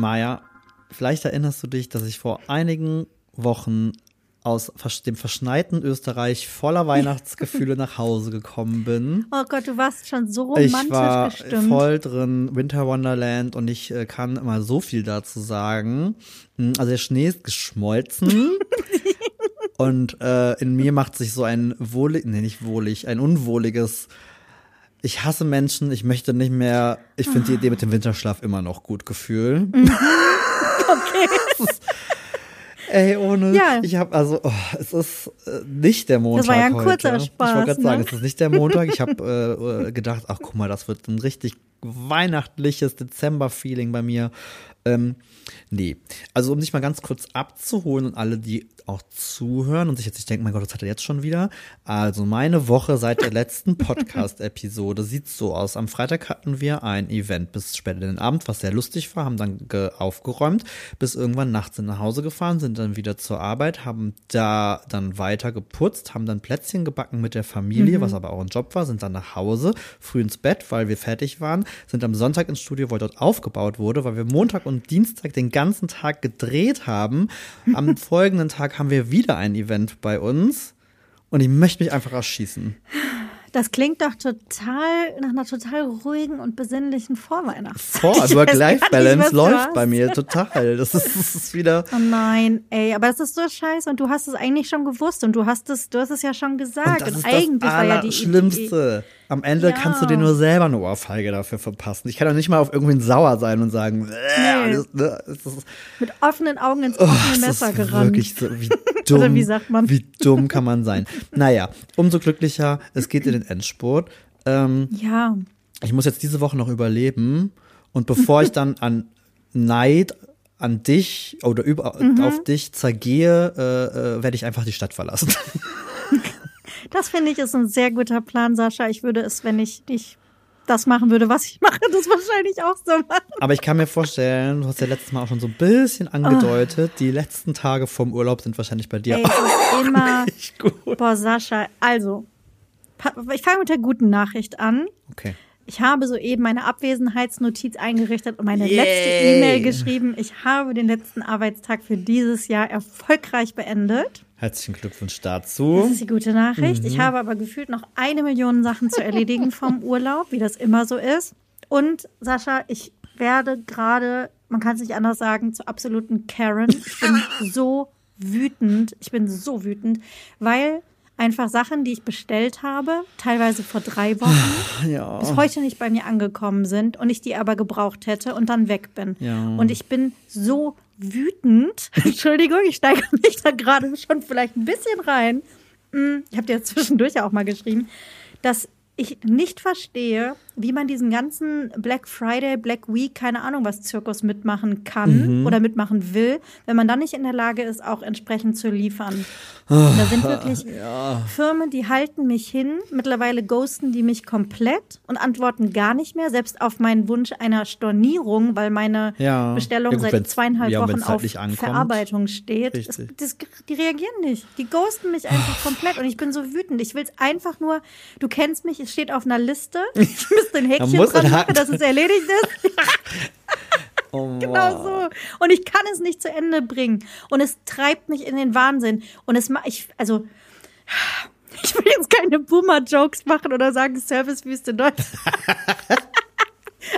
Maja, vielleicht erinnerst du dich, dass ich vor einigen Wochen aus dem verschneiten Österreich voller Weihnachtsgefühle nach Hause gekommen bin. Oh Gott, du warst schon so romantisch ich war gestimmt. voll drin, Winter Wonderland und ich äh, kann immer so viel dazu sagen. Hm, Also der Schnee ist geschmolzen und äh, in mir macht sich so ein wohlig, nee nicht wohlig, ein unwohliges ich hasse Menschen, ich möchte nicht mehr, ich finde die Idee mit dem Winterschlaf immer noch gut Gefühl. okay. Ey, ohne. Ja. Ich habe also, oh, es ist äh, nicht der Montag. Das war ja ein heute. kurzer Spaß, Ich wollte gerade sagen, ne? es ist nicht der Montag. Ich habe äh, gedacht, ach guck mal, das wird ein richtig weihnachtliches Dezember-Feeling bei mir. Ähm, nee. Also um dich mal ganz kurz abzuholen und alle, die auch zuhören und sich jetzt nicht denken, mein Gott, das hat er jetzt schon wieder. Also meine Woche seit der letzten Podcast-Episode sieht so aus. Am Freitag hatten wir ein Event bis später in den Abend, was sehr lustig war, haben dann ge- aufgeräumt, bis irgendwann nachts sind nach Hause gefahren, sind dann wieder zur Arbeit, haben da dann weiter geputzt, haben dann Plätzchen gebacken mit der Familie, was aber auch ein Job war, sind dann nach Hause, früh ins Bett, weil wir fertig waren, sind am Sonntag ins Studio, weil dort aufgebaut wurde, weil wir Montag und Dienstag den ganzen Tag gedreht haben. Am folgenden Tag haben wir wieder ein Event bei uns. Und ich möchte mich einfach erschießen. Das klingt doch total nach einer total ruhigen und besinnlichen Vorweihnachtszeit. Vor gar Work-Life-Balance läuft bei mir total. Das ist, das ist wieder. Oh nein, ey, aber das ist so scheiße und du hast es eigentlich schon gewusst und du hast es, du hast es ja schon Und gesagt das und, ist eigentlich das war ja die Idee. Am Ende Ja. kannst du dir nur selber eine Ohrfeige dafür verpassen. Ich kann doch nicht mal auf irgendwen sauer sein und sagen, Nee. das, das ist, Mit offenen Augen ins Oh, offene es Messer ist gerannt. wirklich so, wie dumm, Oder wie sagt man? wie dumm kann man sein. Naja, umso glücklicher, es geht in den Endspurt. Ähm, Ja, ich muss jetzt diese Woche noch überleben und bevor ich dann an Neid an dich oder über, Mhm. auf dich zergehe, äh, äh, werde ich einfach die Stadt verlassen. das finde ich ist ein sehr guter Plan, Sascha. Ich würde es, wenn ich dich das machen würde, was ich mache, das wahrscheinlich auch so machen. Aber ich kann mir vorstellen, du hast ja letztes Mal auch schon so ein bisschen angedeutet, die letzten Tage vom Urlaub sind wahrscheinlich bei dir Ey, auch immer, nicht gut. boah, Sascha, also, ich fange mit der guten Nachricht an. Okay. Ich habe soeben meine Abwesenheitsnotiz eingerichtet und meine Yay. letzte E-Mail geschrieben. Ich habe den letzten Arbeitstag für dieses Jahr erfolgreich beendet. Herzlichen Glückwunsch Das dazu. ist die gute Nachricht. Mhm. Ich habe aber gefühlt noch eine Million Sachen zu erledigen vom Urlaub, wie das immer so ist. Und Sascha, ich werde gerade, man kann es nicht anders sagen, zur absoluten Karen. Ich bin so wütend. Ich bin so wütend, weil einfach Sachen, die ich bestellt habe, teilweise vor drei Wochen, Ja. bis heute nicht bei mir angekommen sind und ich die aber gebraucht hätte und dann weg bin. Ja. Und ich bin so wütend. Entschuldigung, ich steige mich da gerade schon vielleicht ein bisschen rein. Hm, Ich habe dir zwischendurch ja auch mal geschrieben, dass ich nicht verstehe, wie man diesen ganzen Black Friday, Black Week, keine Ahnung was Zirkus mitmachen kann oder mitmachen will, wenn man dann nicht in der Lage ist, auch entsprechend zu liefern. Und da sind wirklich Firmen, die halten mich hin. Mittlerweile ghosten die mich komplett und antworten gar nicht mehr, selbst auf meinen Wunsch einer Stornierung, weil meine Ja. Bestellung Ja, gut, seit zweieinhalb ja, Wochen halt auf ankommt. Verarbeitung steht. Richtig. das, die reagieren nicht. Die ghosten mich einfach komplett und ich bin so wütend. Ich will es einfach nur, du kennst mich, es steht auf einer Liste. Ich müsste ein Häkchen muss dran machen, Haken- dass es erledigt ist. Oh, Genau so. Und ich kann es nicht zu Ende bringen. Und es treibt mich in den Wahnsinn. Und es macht, ich, also, ich will jetzt keine Boomer-Jokes machen oder sagen Servicewüste Deutschland.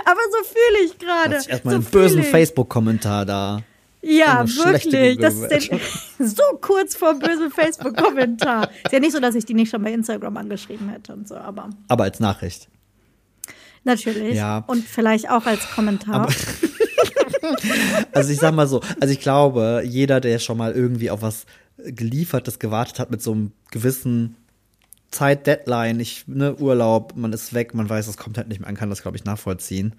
Aber so fühle ich gerade. Erstmal so einen bösen. Facebook-Kommentar da. Ja, wirklich. Das ist so kurz vor bösem Facebook-Kommentar. Ist ja nicht so, dass ich die nicht schon bei Instagram angeschrieben hätte und so, aber Aber als Nachricht. Natürlich. Ja. Und vielleicht auch als Kommentar. Also ich sag mal so, also ich glaube, jeder, der schon mal irgendwie auf was geliefertes gewartet hat mit so einem gewissen Zeit-Deadline, ich, ne, Urlaub, man ist weg, man weiß, es kommt halt nicht mehr an, kann das, glaube ich, nachvollziehen.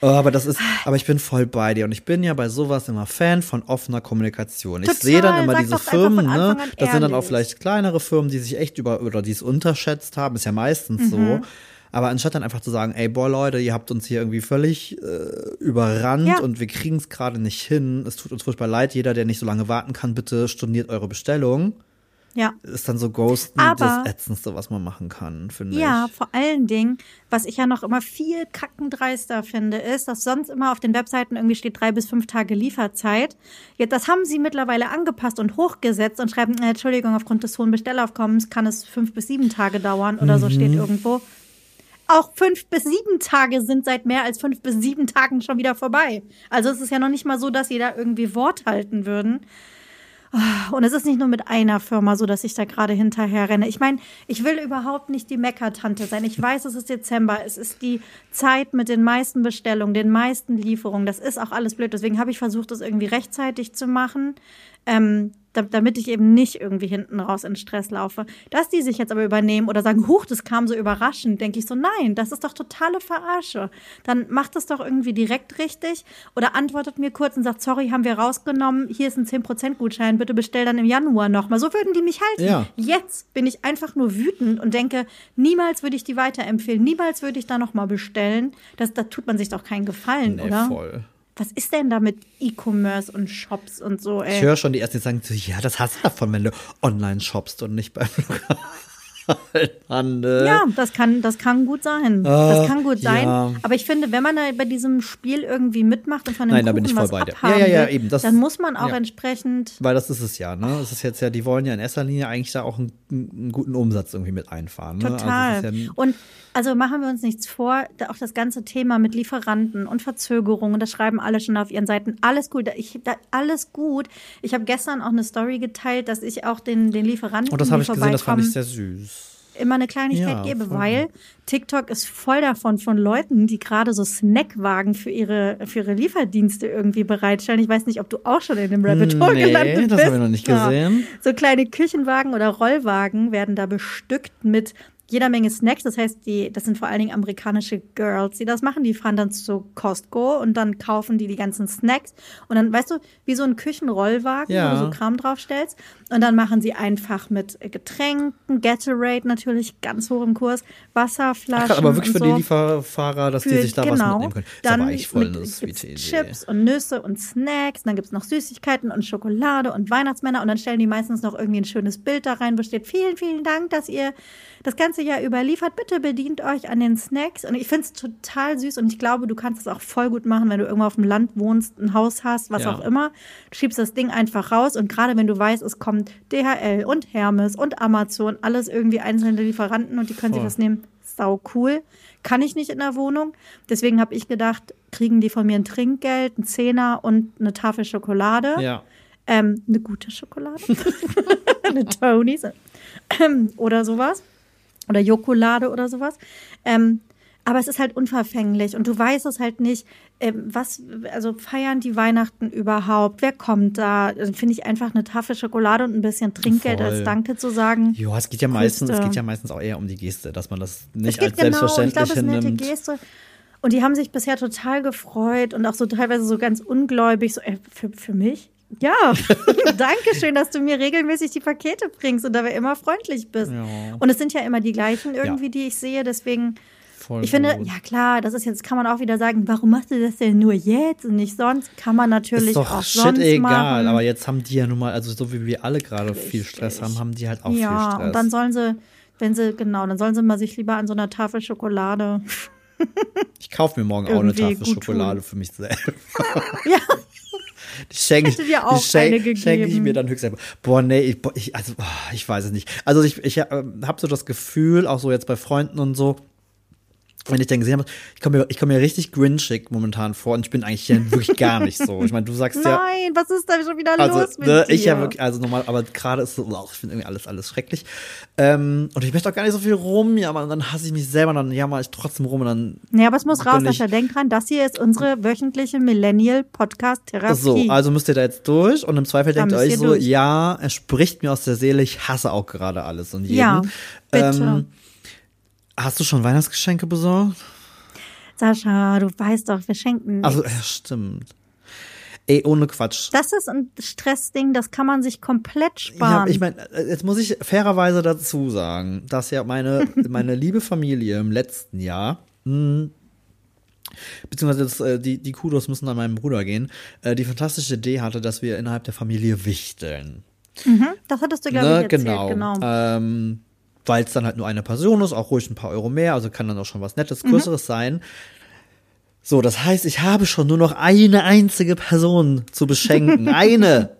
Oh, aber das ist, aber ich bin voll bei dir und ich bin ja bei sowas immer Fan von offener Kommunikation. Ich sehe dann immer diese Firmen, ne? Das sind dann auch vielleicht kleinere Firmen, die sich echt über oder die es unterschätzt haben, ist ja meistens Mhm. so. Aber anstatt dann einfach zu sagen, ey, boah, Leute, ihr habt uns hier irgendwie völlig äh, überrannt Ja. und wir kriegen es gerade nicht hin. Es tut uns furchtbar leid. Jeder, der nicht so lange warten kann, bitte storniert eure Bestellung. Ja. ist dann so Ghosten Aber- das Ätzendste, was man machen kann, finde Ja, ich. vor allen Dingen, was ich ja noch immer viel kackendreister finde, ist, dass sonst immer auf den Webseiten irgendwie steht drei bis fünf Tage Lieferzeit. Jetzt, das haben sie mittlerweile angepasst und hochgesetzt und schreiben, äh, Entschuldigung, aufgrund des hohen Bestellaufkommens kann es fünf bis sieben Tage dauern oder so steht irgendwo. Auch fünf bis sieben Tage sind seit mehr als fünf bis sieben Tagen schon wieder vorbei. Also es ist ja noch nicht mal so, dass sie da irgendwie Wort halten würden. Und es ist nicht nur mit einer Firma so, dass ich da gerade hinterher renne. Ich meine, ich will überhaupt nicht die Meckertante sein. Ich weiß, es ist Dezember. Es ist die Zeit mit den meisten Bestellungen, den meisten Lieferungen. Das ist auch alles blöd. Deswegen habe ich versucht, das irgendwie rechtzeitig zu machen, ähm, damit ich eben nicht irgendwie hinten raus in Stress laufe. Dass die sich jetzt aber übernehmen oder sagen, huch, das kam so überraschend, denke ich so, nein, das ist doch totale Verarsche. Dann macht es doch irgendwie direkt richtig oder antwortet mir kurz und sagt, sorry, haben wir rausgenommen, hier ist ein 10% Gutschein, bitte bestell dann im Januar nochmal. So würden die mich halten. Ja. Jetzt bin ich einfach nur wütend und denke, niemals würde ich die weiterempfehlen, niemals würde ich da nochmal bestellen. Das, da tut man sich doch keinen Gefallen, Nee, oder? voll. Was ist denn da mit E-Commerce und Shops und so, ey? Ich höre schon die ersten, die sagen so, ja, das hast du davon, wenn du online shoppst und nicht beim Lokalhandel. Ja, das kann, das kann gut sein. das Äh, kann gut sein. ja. Aber ich finde, wenn man da bei diesem Spiel irgendwie mitmacht und von dem Nein, da Kuchen bin ich voll was bei dir. abhaben Ja, ja, ja, eben, das- dann muss man auch ja. entsprechend Weil das ist es ja, ne? Es ist jetzt ja, die wollen ja in erster Linie eigentlich da auch einen, einen guten Umsatz irgendwie mit einfahren. Ne? Total. Also es ist ja, und also machen wir uns nichts vor, auch das ganze Thema mit Lieferanten und Verzögerungen, das schreiben alle schon auf ihren Seiten. Alles gut, ich, da, alles gut. Ich habe gestern auch eine Story geteilt, dass ich auch den, den Lieferanten, und das habe ich gesehen, das fand ich sehr süß. immer eine Kleinigkeit Ja, gebe, voll. weil TikTok ist voll davon von Leuten, die gerade so Snackwagen für ihre, für ihre Lieferdienste irgendwie bereitstellen. Ich weiß nicht, ob du auch schon in dem Rabbit Hole Nee, gelandet bist. das habe ich noch nicht Ja. gesehen. So kleine Küchenwagen oder Rollwagen werden da bestückt mit jeder Menge Snacks. Das heißt, die, das sind vor allen Dingen amerikanische Girls, die das machen. Die fahren dann zu Costco und dann kaufen die die ganzen Snacks. Und dann, weißt du, wie so ein Küchenrollwagen, Ja. wo du so Kram draufstellst. Und dann machen sie einfach mit Getränken, Gatorade natürlich ganz hoch im Kurs, Wasserflaschen. Ach, aber wirklich und für so. die Lieferfahrer, dass die Für- sich da was mitnehmen können. Ist Dann aber eigentlich voll mit- eine. Chips und Nüsse und Snacks. Dann gibt's noch Süßigkeiten und Schokolade und Weihnachtsmänner. Und dann stellen die meistens noch irgendwie ein schönes Bild da rein, wo steht, vielen, vielen Dank, dass ihr das ganze Jahr über liefert. Bitte bedient euch an den Snacks. Und ich find's total süß. Und ich glaube, du kannst es auch voll gut machen, wenn du irgendwo auf dem Land wohnst, ein Haus hast, was Ja. auch immer. Du schiebst das Ding einfach raus. Und gerade wenn du weißt, es kommt DHL und Hermes und Amazon, alles irgendwie einzelne Lieferanten und die können sich Voll. das nehmen. Sau cool. Kann ich nicht in der Wohnung. Deswegen habe ich gedacht, kriegen die von mir ein Trinkgeld, ein Zehner und eine Tafel Schokolade. Ja. Ähm, eine gute Schokolade. eine Tonys. Ähm, oder sowas. Oder Jokolade oder sowas. Ähm, aber es ist halt unverfänglich und du weißt es halt nicht, ähm, was, also feiern die Weihnachten überhaupt? Wer kommt da? Dann finde ich einfach eine Tafel Schokolade und ein bisschen Trinkgeld Voll. als Danke zu sagen. Ja, es geht ja meistens, es geht ja meistens auch eher um die Geste, dass man das Es nicht geht als genau, ich selbstverständlich glaube, es ist eine nette hinnimmt. Geste. Und die haben sich bisher total gefreut und auch so teilweise so ganz ungläubig, so, äh, für, für mich? Ja, danke schön, dass du mir regelmäßig die Pakete bringst und dabei immer freundlich bist. Ja. Und es sind ja immer die gleichen irgendwie, die ich sehe, deswegen, Voll ich finde, gut. ja klar, das ist jetzt, kann man auch wieder sagen, warum machst du das denn nur jetzt und nicht sonst? Kann man natürlich ist doch auch shit sonst egal, machen. aber jetzt haben die ja nun mal, also so wie wir alle gerade viel Stress haben, haben die halt auch ja, viel Stress. und dann sollen sie, wenn sie, genau, dann sollen sie mal sich lieber an so einer Tafel Schokolade ich kaufe mir morgen auch eine Tafel Schokolade für mich selbst. Ja, Die schenke ich, dir auch die schenk, eine schenke ich gegeben. mir dann höchstens. Boah, nee, ich, ich, also, ah, ich weiß es nicht. Also ich, ich äh, habe so das Gefühl, auch so jetzt bei Freunden und so, wenn ich dann gesehen habe, ich komme mir, ich komme mir richtig grinchig momentan vor und ich bin eigentlich hier wirklich gar nicht so. Ich meine, du sagst ja, nein, was ist da schon wieder also los mit ne, dir? ich ja wirklich, also normal, aber gerade ist so, oh, ich finde irgendwie alles, alles schrecklich. Ähm, und ich möchte auch gar nicht so viel rumjammern und dann hasse ich mich selber und dann jammer ich trotzdem rum und dann Nee, aber es muss raus, ich- Sascha. Denk dran, das hier ist unsere wöchentliche Millennial-Podcast-Therapie. So, also müsst ihr da jetzt durch und im Zweifel Da denkt ihr euch so, durch. ja, er spricht mir aus der Seele, ich hasse auch gerade alles und jeden. Ja, bitte. Ähm, hast du schon Weihnachtsgeschenke besorgt? Sascha, du weißt doch, wir schenken Also, nichts. ja, stimmt. Ey, ohne Quatsch. Das ist ein Stressding, das kann man sich komplett Ja, sparen. ich meine, jetzt muss ich fairerweise dazu sagen, dass ja meine, meine liebe Familie im letzten Jahr, mh, beziehungsweise das, äh, die, die Kudos müssen an meinen Bruder gehen, äh, die fantastische Idee hatte, dass wir innerhalb der Familie wichteln. Mhm, das hattest du, glaube Ne, ich, erzählt. genau. genau. Ähm, Weil es dann halt nur eine Person ist, auch ruhig ein paar Euro mehr, also kann dann auch schon was Nettes, Mhm. Größeres sein. So, das heißt, ich habe schon nur noch eine einzige Person zu beschenken. Eine.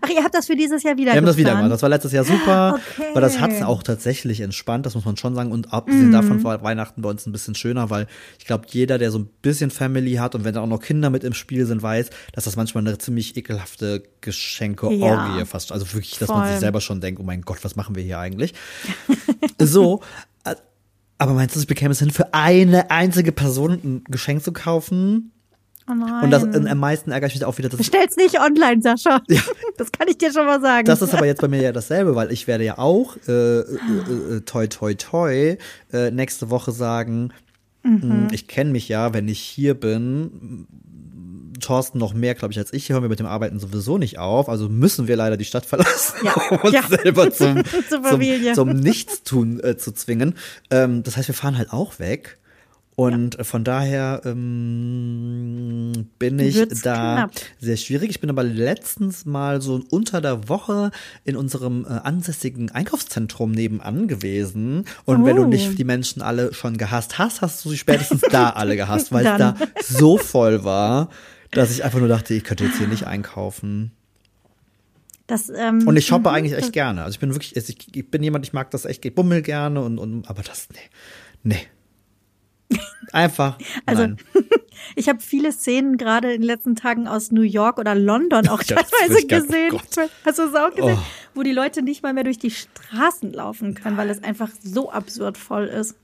Ach, ihr habt das für dieses Jahr wieder Wir haben das wieder gemacht. Das war letztes Jahr super, Okay. weil das hat es auch tatsächlich entspannt, das muss man schon sagen. Und abgesehen davon war Weihnachten bei uns ein bisschen schöner, weil ich glaube, jeder, der so ein bisschen Family hat und wenn da auch noch Kinder mit im Spiel sind, weiß, dass das manchmal eine ziemlich ekelhafte Geschenke-Orgie Ja. fast. Also wirklich, dass man Voll. sich selber schon denkt, oh mein Gott, was machen wir hier eigentlich? so. äh, Aber meinst du, ich bekäme es hin, für eine einzige Person ein Geschenk zu kaufen? Oh. Und das äh, am meisten ärgere ich mich auch wieder, dass Bestell's nicht online, Sascha. Das kann ich dir schon mal sagen. Das ist aber jetzt bei mir ja dasselbe, weil ich werde ja auch äh, äh, äh, toi toi toi äh, nächste Woche sagen, Mhm. mh, ich kenne mich ja, wenn ich hier bin, Thorsten noch mehr, glaube ich, als ich. Hören wir mit dem Arbeiten sowieso nicht auf. Also müssen wir leider die Stadt verlassen, Ja. um uns Ja. selber zum, zum, zum Nichtstun äh, zu zwingen. Ähm, das heißt, wir fahren halt auch weg. Und äh, von daher ähm, bin ich Wird's da knapp. sehr schwierig. Ich bin aber letztens mal so unter der Woche in unserem äh, ansässigen Einkaufszentrum nebenan gewesen. Und wenn du Oh. nicht die Menschen alle schon gehasst hast, hast du sie spätestens da alle gehasst, weil es da so voll war, dass ich einfach nur dachte, ich könnte jetzt hier nicht einkaufen. das, ähm, Und ich shoppe mhm, eigentlich echt gerne. Also ich bin wirklich, ich, ich bin jemand, ich mag das echt, ich bummel gerne und, und aber das, nee. Nee. Einfach. Also, nein. Ich habe viele Szenen gerade in den letzten Tagen aus New York oder London auch teilweise gar- oh gesehen. Gott. Hast du es auch gesehen? Oh. Wo die Leute nicht mal mehr durch die Straßen laufen können, weil es einfach so absurd voll ist.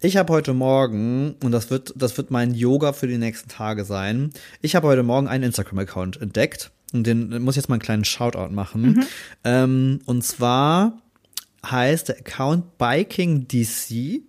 Ich habe heute Morgen, und das wird, das wird mein Yoga für die nächsten Tage sein, ich habe heute Morgen einen Instagram-Account entdeckt. Und den muss ich jetzt mal einen kleinen Shoutout machen. Ähm, und zwar heißt der Account Biking DC.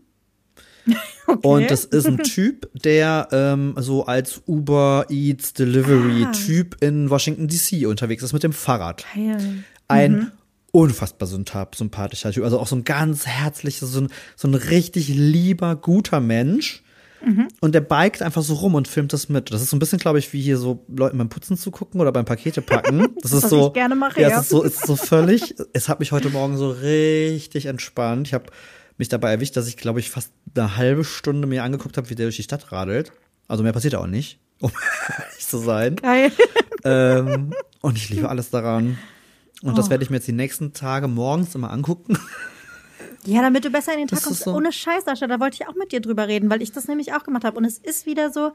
Und das ist ein Typ, der ähm, so als Uber Eats Delivery Ah. Typ in Washington DC unterwegs ist mit dem Fahrrad. Geil. Ein unfassbar sympath- sympathischer Typ. Also auch so ein ganz herzlicher, so ein, so ein richtig lieber, guter Mensch. Und der biked einfach so rum und filmt das mit. Das ist so ein bisschen, glaube ich, wie hier so Leuten beim Putzen zu gucken oder beim Pakete packen. Das ist was so. ich gerne mache, ja. ja. Es ist so, ist so völlig. es hat mich heute Morgen so richtig entspannt. Ich habe mich dabei erwischt, dass ich, glaube ich, fast eine halbe Stunde mir angeguckt habe, wie der durch die Stadt radelt. Also mehr passiert auch nicht, um ehrlich zu sein. Geil. Ähm, und ich liebe alles daran. Und das Oh. werde ich mir jetzt die nächsten Tage morgens immer angucken. Ja, damit du besser in den Tag Das kommst. so. Ohne Scheiß, Sascha, da wollte ich auch mit dir drüber reden, weil ich das nämlich auch gemacht habe. Und es ist wieder so,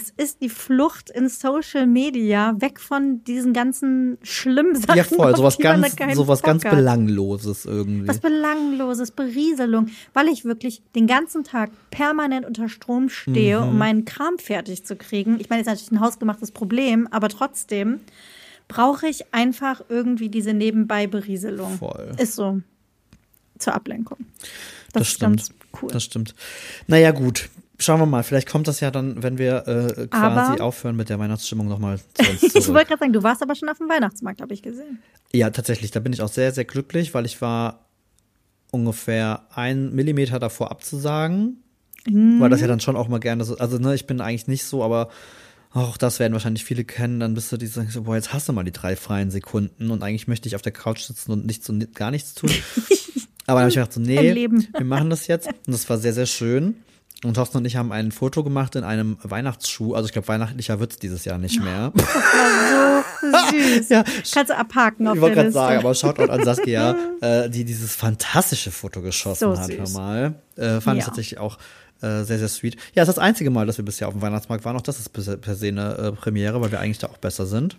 es ist die Flucht in Social Media, weg von diesen ganzen schlimmen Sachen. Ja, voll, sowas ganz, sowas ganz. Belangloses irgendwie. Was Belangloses, Berieselung, weil ich wirklich den ganzen Tag permanent unter Strom stehe, Mhm. um meinen Kram fertig zu kriegen. Ich meine, ist natürlich ein hausgemachtes Problem, aber trotzdem brauche ich einfach irgendwie diese Nebenbei-Berieselung. Voll. Ist so. Zur Ablenkung. Das stimmt. Cool. Das stimmt. Naja, gut. Schauen wir mal. Vielleicht kommt das ja dann, wenn wir äh, quasi Aber- aufhören mit der Weihnachtsstimmung nochmal zu uns Ich wollte gerade sagen, du warst aber schon auf dem Weihnachtsmarkt, habe ich gesehen. ja, tatsächlich. Da bin ich auch sehr, sehr glücklich, weil ich war ungefähr ein Millimeter davor abzusagen. Mhm. Weil das ja dann schon auch mal gerne so, also ne, ich bin eigentlich nicht so, aber auch das werden wahrscheinlich viele kennen, dann bist du die sagen so, boah, jetzt hast du mal die drei freien Sekunden und eigentlich möchte ich auf der Couch sitzen und nichts und gar nichts tun. aber dann habe ich mir gedacht so, nee, wir machen das jetzt und das war sehr, sehr schön. Und Thorsten und ich haben ein Foto gemacht in einem Weihnachtsschuh. Also ich glaube, weihnachtlicher wird's dieses Jahr nicht mehr. So süß. Ja. Kannst du abhaken auf Ich wollte gerade sagen, aber Shoutout an Saskia, äh, die dieses fantastische Foto geschossen So hat, süß. mal. Äh, fand ich Ja. tatsächlich auch äh, sehr, sehr sweet. Ja, es ist das einzige Mal, dass wir bisher auf dem Weihnachtsmarkt waren. Auch das ist per se eine äh, Premiere, weil wir eigentlich da auch besser sind.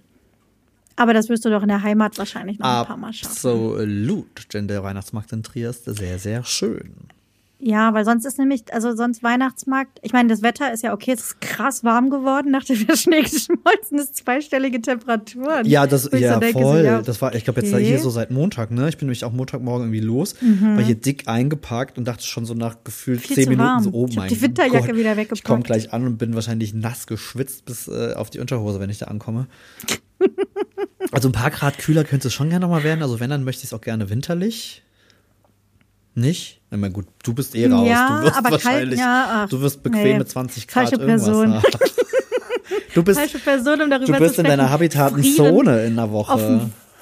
Aber das wirst du doch in der Heimat wahrscheinlich noch ein paar Mal schaffen. Absolut, denn der Weihnachtsmarkt in Triest ist sehr, sehr schön. Ja, weil sonst ist nämlich, also sonst Weihnachtsmarkt, ich meine, das Wetter ist ja okay, es ist krass warm geworden, nachdem der Schnee geschmolzen ist, zweistellige Temperaturen. Ja, das, ich ja, so denke, so, voll. ja, Das war, ich glaube, jetzt okay. Mhm. hier so seit Montag, ne? Ich bin nämlich auch Montagmorgen irgendwie los, war hier dick eingepackt und dachte schon so nach gefühlt Viel zehn Minuten warm. so, oh Ich hab mein die Winterjacke Gott. wieder Ich weggepackt. komme gleich an und bin wahrscheinlich nass geschwitzt bis äh, auf die Unterhose, wenn ich da ankomme. also ein paar Grad kühler könnte es schon gerne noch mal werden. Also wenn, dann möchte ich es auch gerne winterlich. Nicht? Ich meine, gut, du bist eh raus. Ja, du wirst aber kalt, wahrscheinlich, ja, ach, du wirst bequem nee. mit 20 Grad Falsche irgendwas Person. Du bist, falsche Person, um darüber du bist in deiner sprechen. habitaten Frieren Zone in der Woche. Auf dem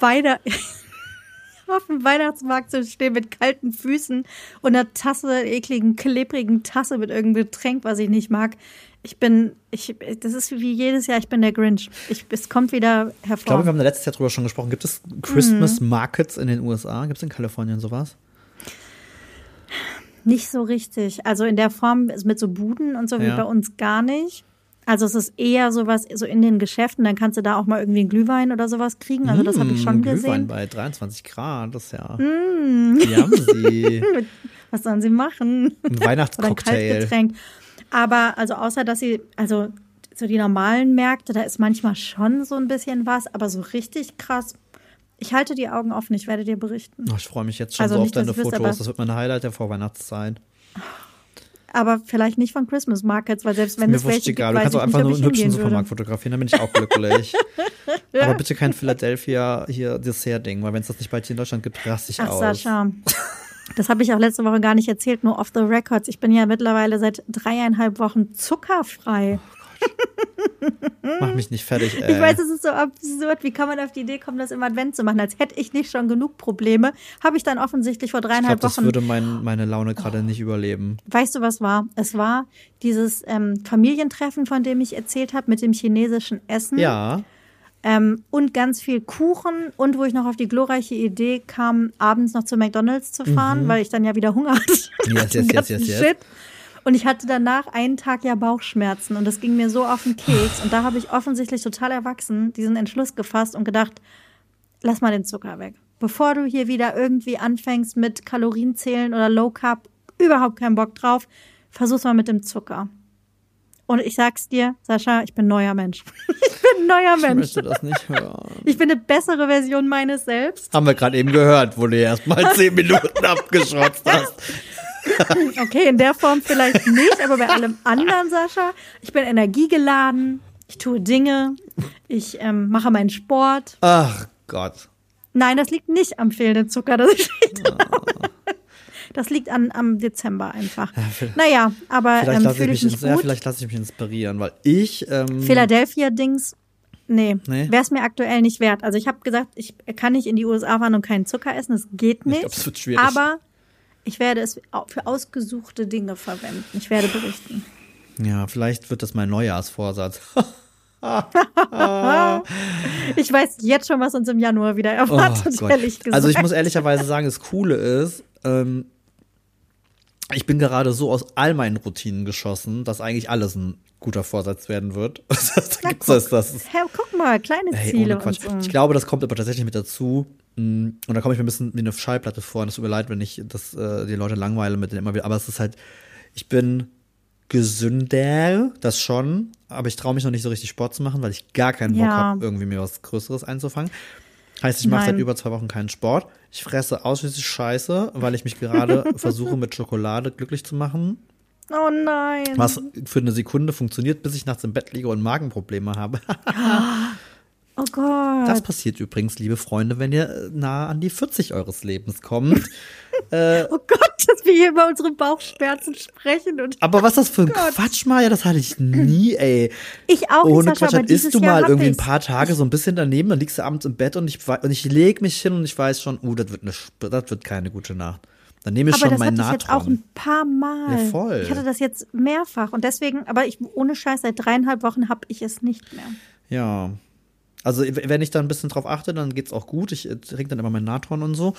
auf dem Weihnachtsmarkt zu stehen mit kalten Füßen und einer Tasse, einer ekligen, klebrigen Tasse mit irgendeinem Getränk, was ich nicht mag. Ich bin, ich, das ist wie jedes Jahr, ich bin der Grinch. Ich, es kommt wieder hervor. Ich glaube, wir haben letztes Jahr drüber schon gesprochen. Gibt es Christmas Markets in den USA? Gibt es in Kalifornien sowas? Nicht so richtig. Also in der Form mit so Buden und so wie Ja. bei uns gar nicht. Also es ist eher sowas so in den Geschäften, dann kannst du da auch mal irgendwie einen Glühwein oder sowas kriegen. Also das habe ich schon Mm, Glühwein gesehen. bei 23 Grad, das ist ja. Sie. Was sollen sie machen? Ein ein Weihnachtscocktail. Kaltgetränk. Aber also außer dass sie, also so die normalen Märkte, da ist manchmal schon so ein bisschen was, aber so richtig krass. Ich halte die Augen offen, ich werde dir berichten. Oh, ich freue mich jetzt schon Also so auf nicht, dass deine Fotos. aber- Das wird mein Highlight der Vorweihnachtszeit. Aber vielleicht nicht von Christmas Markets, weil selbst wenn es welche gibt, egal. Du kannst auch einfach nur einen hübschen hingehen würde. Supermarkt fotografieren, dann bin ich auch glücklich. Aber bitte kein Philadelphia hier Dessert-Ding, weil wenn es das nicht bald hier in Deutschland gibt, raste ich Ach, aus. Sascha. Das habe ich auch letzte Woche gar nicht erzählt, nur off the records. Ich bin ja mittlerweile seit dreieinhalb Wochen zuckerfrei. Mach mich nicht fertig, ey. Ich weiß, es ist so absurd. Wie kann man auf die Idee kommen, das im Advent zu machen? Als hätte ich nicht schon genug Probleme. Habe ich dann offensichtlich vor ich glaube, dreieinhalb das Wochen. würde mein, meine Laune gerade nicht überleben. Weißt du, was war? Es war dieses ähm, Familientreffen, von dem ich erzählt habe, mit dem chinesischen Essen. Ja. Ähm, und ganz viel Kuchen und wo ich noch auf die glorreiche Idee kam, abends noch zu McDonalds zu fahren, weil ich dann ja wieder Hunger hatte. Mhm. Yes, yes, yes, yes, yes. Shit. Und ich hatte danach einen Tag ja Bauchschmerzen und das ging mir so auf den Keks. Und da habe ich offensichtlich total erwachsen diesen Entschluss gefasst und gedacht, lass mal den Zucker weg. Bevor du hier wieder irgendwie anfängst mit Kalorienzählen oder Low Carb, überhaupt keinen Bock drauf, versuch's mal mit dem Zucker. Und ich sag's dir, Sascha, ich bin neuer Mensch. ich bin neuer Ich Mensch. möchte das nicht hören. Ich bin eine bessere Version meines Selbst. Haben wir gerade eben gehört, wo du erst mal zehn Minuten abgeschrotzt hast. Okay, in der Form vielleicht nicht, aber bei allem anderen, Sascha, ich bin energiegeladen, ich tue Dinge, ich ähm, mache meinen Sport. Ach Gott. Nein, das liegt nicht am fehlenden Zucker, das liegt, das liegt an, am Dezember einfach. Naja, aber Vielleicht ähm, lasse ich, fühle mich ich mich ins- ja, vielleicht lasse ich mich inspirieren, weil ich. Ähm, Philadelphia-Dings, nee, Nee? wäre es mir aktuell nicht wert. Also ich habe gesagt, ich kann nicht in die USA fahren und keinen Zucker essen, das geht nicht. glaub, es wird schwierig. Aber ich werde es für ausgesuchte Dinge verwenden. Ich werde berichten. ja, vielleicht wird das mein Neujahrsvorsatz. Ich weiß jetzt schon, was uns im Januar wieder Oh erwartet, Gott. ehrlich gesagt. Also ich muss ehrlicherweise sagen, das Coole ist, ähm, ich bin gerade so aus all meinen Routinen geschossen, dass eigentlich alles ein guter Vorsatz werden wird. das, gibt's das, das ist, Hey, guck mal, kleine Ziele und so. Ich glaube, das kommt aber tatsächlich mit dazu. Mm, Und da komme ich mir ein bisschen wie eine Schallplatte vor. Und es tut mir leid, wenn ich das, äh, die Leute langweile mit denen immer wieder. Aber es ist halt, ich bin gesünder, das schon. Aber ich traue mich noch nicht so richtig Sport zu machen, weil ich gar keinen Bock Ja. habe, irgendwie mir was Größeres einzufangen. Heißt, ich mache seit über zwei Wochen keinen Sport. Ich fresse ausschließlich Scheiße, weil ich mich gerade versuche, mit Schokolade glücklich zu machen. Oh nein. Was für eine Sekunde funktioniert, bis ich nachts im Bett liege und Magenprobleme habe. Oh Gott. Das passiert übrigens, liebe Freunde, wenn ihr äh, nah an die 40 eures Lebens kommt. oh Gott, dass wir hier über unsere Bauchschmerzen sprechen und Aber was das für ein Quatsch, Maja, das hatte ich nie, ey. ich auch Ohne Sascha, Quatsch, aber dann isst du mal irgendwie ein paar Tage so ein bisschen daneben, dann liegst du abends im Bett und ich, und ich leg mich hin und ich weiß schon, uh, das wird, eine, das wird keine gute Nacht. Dann nehme ich Aber schon das mein hatte ich jetzt auch Natron. ein paar Mal. Ja, voll. Ich hatte das jetzt mehrfach und deswegen, aber ich ohne Scheiß, seit dreieinhalb Wochen habe ich es nicht mehr. Ja. Also wenn ich da ein bisschen drauf achte, dann geht's auch gut. Ich äh, trinke dann immer mein Natron und so.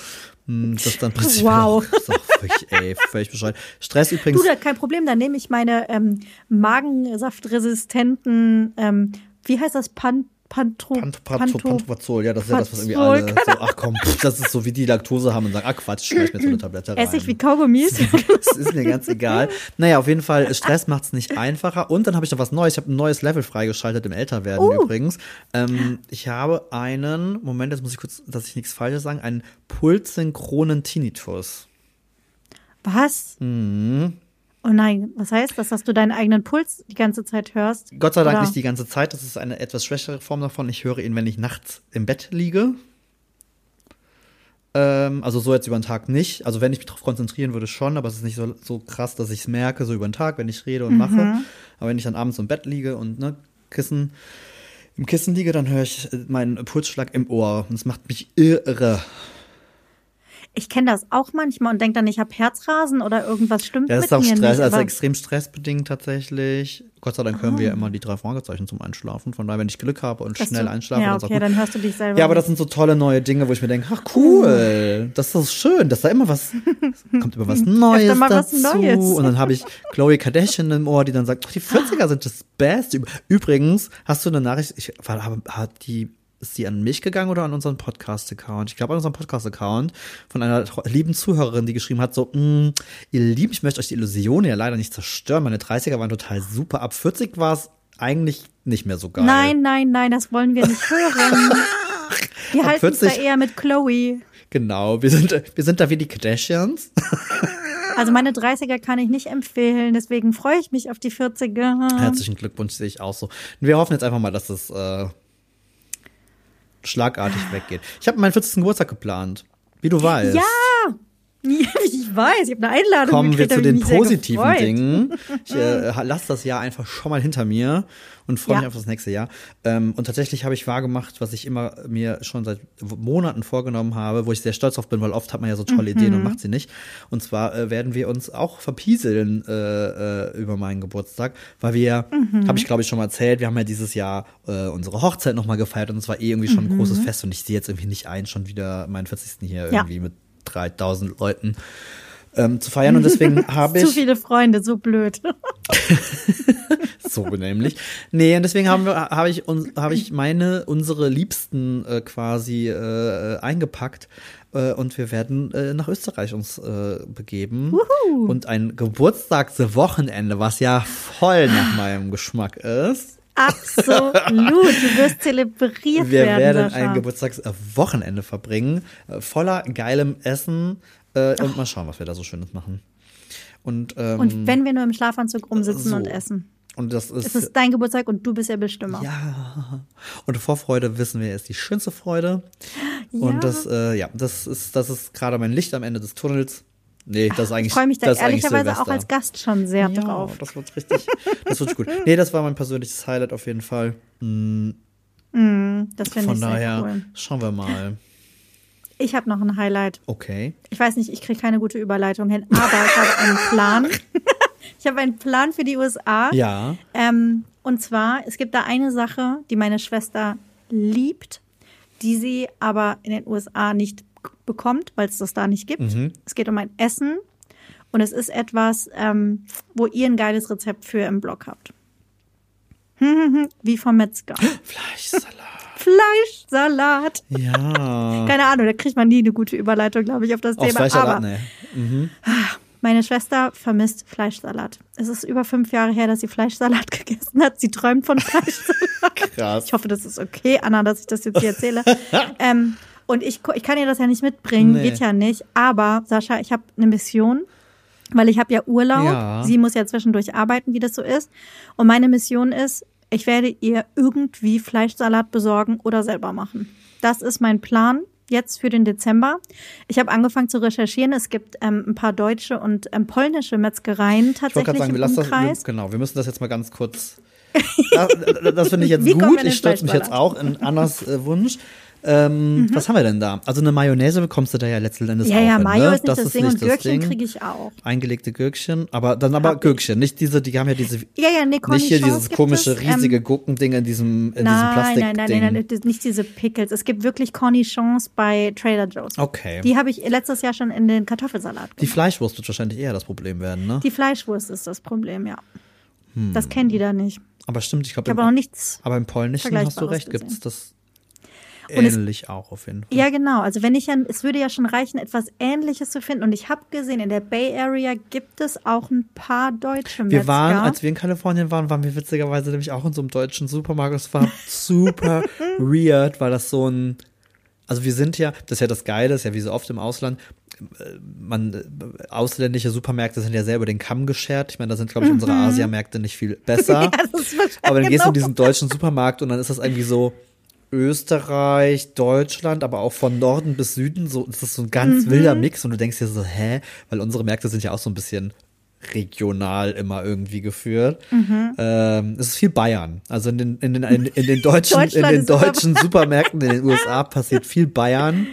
Hm, Das ist dann prinzipiell Wow. auch, das ist auch völlig, ey, völlig bescheuert. Stress übrigens. Du, da kein Problem, dann nehme ich meine ähm, magensaftresistenten, ähm, wie heißt das, Pan, Pantro, Pant, Pant, Pantoprazol, ja, das ist ja das, was irgendwie alle so, ach komm, das ist so wie die Laktose haben und sagen, ach Quatsch, schmeiß mir so eine Tablette rein. Esse ich wie Kaugummis. Das ist mir ganz egal. Naja, auf jeden Fall, Stress macht es nicht einfacher. Und dann habe ich noch was Neues. Ich habe ein neues Level freigeschaltet im Älterwerden Oh. übrigens. Ähm, ich habe einen, Moment, jetzt muss ich kurz, dass ich nichts Falsches sagen, einen pulssynchronen Tinnitus. Was? Mhm. Oh nein, was heißt das, dass du deinen eigenen Puls die ganze Zeit hörst? Gott sei Dank Oder- nicht die ganze Zeit. Das ist eine etwas schwächere Form davon. Ich höre ihn, wenn ich nachts im Bett liege. Ähm, also so jetzt über den Tag nicht. Also wenn ich mich darauf konzentrieren würde, schon, aber es ist nicht so, so krass, dass ich es merke, so über den Tag, wenn ich rede und mache. Aber wenn ich dann abends im Bett liege und ne, Kissen im Kissen liege, dann höre ich meinen Pulsschlag im Ohr. Und es macht mich irre. Ich kenne das auch manchmal und denke dann, ich habe Herzrasen oder irgendwas stimmt Ja, das ist auch Stress, nicht. also extrem stressbedingt tatsächlich. Gott sei Dank hören wir Ah. ja immer die drei Fragezeichen zum Einschlafen. Von daher, wenn ich Glück habe und dass schnell du- einschlafe, Ja, dann okay, dann hörst du dich selber. Ja, aber das sind so tolle neue Dinge, wo ich mir denke, ach cool, das ist schön, dass da immer was, kommt immer was Neues mal was dazu. Neues. Und dann habe ich Chloe Kardashian im Ohr, die dann sagt, ach, die 40er sind das Beste. Übrigens, hast du eine Nachricht, ich, war- habe- hat die, ist die an mich gegangen oder an unseren Podcast-Account? Ich glaube an unseren Podcast-Account von einer lieben Zuhörerin, die geschrieben hat, so, "Mm, ihr Lieben, ich möchte euch die Illusion ja leider nicht zerstören. Meine 30er waren total super. Ab 40 war es eigentlich nicht mehr so geil. Nein, nein, nein, das wollen wir nicht hören. Wir halten es da 40 eher mit Chloe. Genau, wir sind, wir sind da wie die Kardashians. Also meine 30er kann ich nicht empfehlen, deswegen freue ich mich auf die 40er. Herzlichen Glückwunsch, sehe ich auch so. Wir hoffen jetzt einfach mal, dass es äh, schlagartig weggeht. Ich habe meinen 40. Geburtstag geplant, wie du weißt. Ja, ich weiß, ich habe eine Einladung Kommen wir zu den mich positiven. Dingen. Ich äh, lasse das Jahr einfach schon mal hinter mir und freue mich Ja. auf das nächste Jahr. Ähm, und tatsächlich habe ich wahrgemacht, was ich immer mir schon seit Monaten vorgenommen habe, wo ich sehr stolz drauf bin, weil oft hat man ja so tolle Ideen Mhm. und macht sie nicht. Und zwar äh, werden wir uns auch verpieseln äh, äh, über meinen Geburtstag, weil wir, Mhm. habe ich glaube ich schon mal erzählt, wir haben ja dieses Jahr äh, unsere Hochzeit noch mal gefeiert und es war eh irgendwie schon ein großes Fest und ich sehe jetzt irgendwie nicht ein, schon wieder meinen 40. hier Mhm. Ja. irgendwie mit 3000 Leuten ähm, zu feiern. Und deswegen habe Zu ich viele Freunde, so blöd. so nämlich. Nee und deswegen haben wir habe ich habe ich meine unsere Liebsten äh, quasi äh, eingepackt äh, und wir werden äh, nach Österreich uns äh, begeben. Und ein Geburtstagswochenende was ja voll nach meinem Geschmack ist Absolut, du wirst zelebriert wir werden. werden Sascha. ein Geburtstagswochenende verbringen voller geilem Essen äh, und mal schauen was wir da so schönes machen und ähm, Und wenn wir nur im Schlafanzug rumsitzen so. und essen. und das ist Es ist dein Geburtstag und du bist der Bestimmer. Ja. Und Vorfreude wissen wir ist die schönste Freude. Und das, äh, ja, das ist, das ist gerade mein Licht am Ende des Tunnels. Nee, das ist eigentlich. ich freue mich da ehrlicherweise auch als Gast schon sehr ja, drauf. Das wird richtig. Das wird gut. Nee, das war mein persönliches Highlight auf jeden Fall. Mm, Das finde ich sehr daher cool. schauen wir mal. Ich habe noch ein Highlight. Okay. Ich weiß nicht, ich kriege keine gute Überleitung hin, aber ich habe einen Plan. ich habe einen Plan für die USA. Ja. Ähm, und zwar, es gibt da eine Sache, die meine Schwester liebt, die sie aber in den USA nicht bekommt, weil es das da nicht gibt. Es geht um ein Essen und es ist etwas, ähm, wo ihr ein geiles Rezept für im Blog habt. Wie vom Metzger. Fleischsalat. Fleischsalat. Ja. Keine Ahnung, da kriegt man nie eine gute Überleitung, glaube ich, auf das Auf Thema. Fleischsalat, Aber nee. meine Schwester vermisst Fleischsalat. Es ist über fünf Jahre her, dass sie Fleischsalat gegessen hat. Sie träumt von Fleischsalat. Krass. Ich hoffe, das ist okay, Anna, dass ich das jetzt hier erzähle. ähm, und ich, ich kann ihr das ja nicht mitbringen, Nee. geht ja nicht. Aber Sascha, ich habe eine Mission, weil ich habe ja Urlaub. Ja. Sie muss ja zwischendurch arbeiten, wie das so ist. Und meine Mission ist, ich werde ihr irgendwie Fleischsalat besorgen oder selber machen. Das ist mein Plan jetzt für den Dezember. Ich habe angefangen zu recherchieren. Es gibt ähm, ein paar deutsche und ähm, polnische Metzgereien Ich wollte tatsächlich gerade sagen, wir im lassen das. Wir, Umkreis. genau, wir müssen das jetzt mal ganz kurz. das das finde ich jetzt gut. Ich stürze mich jetzt auch in Annas äh, Wunsch. Ähm, Was haben wir denn da? Also eine Mayonnaise bekommst du da ja letzten Endes Mhm. Ja, auch ja, hin, Mayo ne? ist nicht das, Ding und Gürkchen kriege ich auch. Eingelegte Gürkchen, aber dann aber Hab. Gürkchen, nicht diese, die haben ja diese, Ja, ja, nee, nicht hier dieses gibt komische es, ähm, riesige Gurkending in diesem, in diesem Nein, Plastikding. nein, nein, nein, nein, das- nicht diese Pickles. Es gibt wirklich Cornichons bei Trader Joe's. Okay. Die habe ich letztes Jahr schon in den Kartoffelsalat Die gemacht. Fleischwurst wird wahrscheinlich eher das Problem werden, ne? Die Fleischwurst ist das Problem, ja. Hm. Das kennen die da nicht. aber stimmt, ich glaube, Ich habe auch nichts. aber im Polnischen hast du recht, gesehen. gibt's das Und es- ähnlich auch auf jeden Fall. Ja, genau. Also wenn ich ja, es würde ja schon reichen, etwas Ähnliches zu finden. Und ich habe gesehen, in der Bay Area gibt es auch ein paar deutsche Metzger. Wir waren, als wir in Kalifornien waren, waren wir witzigerweise nämlich auch in so einem deutschen Supermarkt. Es war super weird, weil das so ein, also wir sind ja, das ist ja das Geile, ist ja wie so oft im Ausland, äh, man, äh, ausländische Supermärkte sind ja sehr über den Kamm geschert. Ich meine, da sind, glaube ich, unsere Asiamärkte nicht viel besser. Mhm. Ja, aber dann gehst du in genau. diesen deutschen Supermarkt und dann ist das irgendwie so Österreich, Deutschland, aber auch von Norden bis Süden, so, das ist so ein ganz Mhm. wilder Mix und du denkst dir so, hä? Weil unsere Märkte sind ja auch so ein bisschen regional immer irgendwie geführt. Mhm. Ähm, es ist viel Bayern. Also in den, in den, in, in den deutschen, in den deutschen Supermärkten in den USA passiert viel Bayern.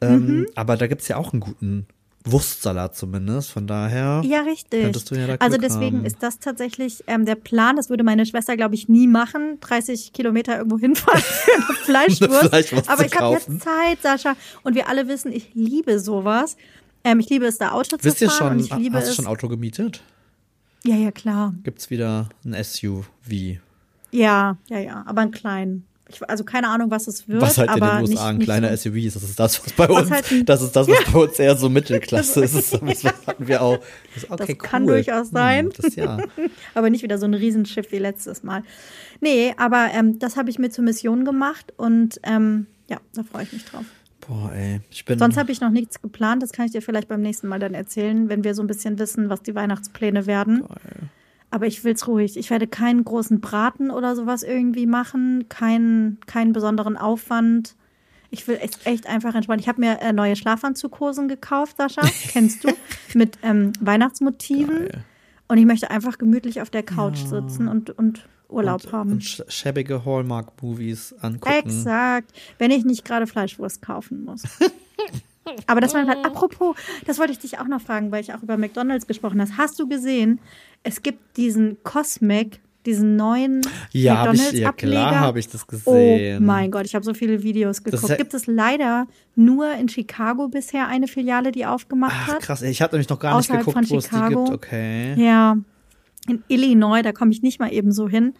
Ähm, Mhm. Aber da gibt's ja auch einen guten Wurstsalat zumindest. Von daher. Ja, richtig. Könntest du ja da also Glück deswegen haben. ist das tatsächlich ähm, der Plan. Das würde meine Schwester, glaube ich, nie machen. 30 Kilometer irgendwo hinfahren für eine Fleischwurst. Eine Fleischwurst Aber zu ich habe jetzt Zeit, Sascha. Und wir alle wissen, ich liebe sowas. Ähm, ich liebe es, da Auto zu Wisst ihr fahren. schon, und ich liebe hast du es. schon Auto gemietet? Ja, ja, klar. Gibt's wieder ein SUV? Ja, ja, ja. Aber einen kleinen. Ich, also keine Ahnung, was es wird. Was halt in aber den USA nicht, ein nicht kleiner so. SUV ist. Das ist das, was bei Was uns, halt das ist das, was bei uns eher so Mittelklasse ist. Das, das hatten wir auch. Das, okay, Das kann cool. durchaus sein. Hm, das ja. aber nicht wieder so ein Riesenschiff wie letztes Mal. Nee, aber ähm, das habe ich mir zur Mission gemacht und ähm, ja, da freue ich mich drauf. Boah, ey. Ich bin. Sonst habe ich noch nichts geplant. Das kann ich dir vielleicht beim nächsten Mal dann erzählen, wenn wir so ein bisschen wissen, was die Weihnachtspläne werden. Aber ich will's ruhig. Ich werde keinen großen Braten oder sowas irgendwie machen, keinen, keinen besonderen Aufwand. Ich will echt, echt einfach entspannen. Ich habe mir äh, neue Schlafanzughosen gekauft, Sascha. Kennst du? Mit ähm, Weihnachtsmotiven. Und ich möchte einfach gemütlich auf der Couch sitzen und, und Urlaub und, haben. und sch- schäbige Hallmark-Movies angucken. Exakt. Wenn ich nicht gerade Fleischwurst kaufen muss. Aber das war halt, apropos, das wollte ich dich auch noch fragen, weil ich auch über McDonalds gesprochen habe. Hast du gesehen, es gibt diesen Cosmic, diesen neuen Ja, McDonalds-Ableger? ja klar habe ich das Oh gesehen. mein Gott, ich habe so viele Videos geguckt. ist ja- gibt es leider nur in Chicago bisher eine Filiale, die aufgemacht Ach, hat. krass. Ich habe nämlich noch gar nicht geguckt, wo es die Chicago. gibt. Okay. Ja, in Illinois, da komme ich nicht mal eben so hin.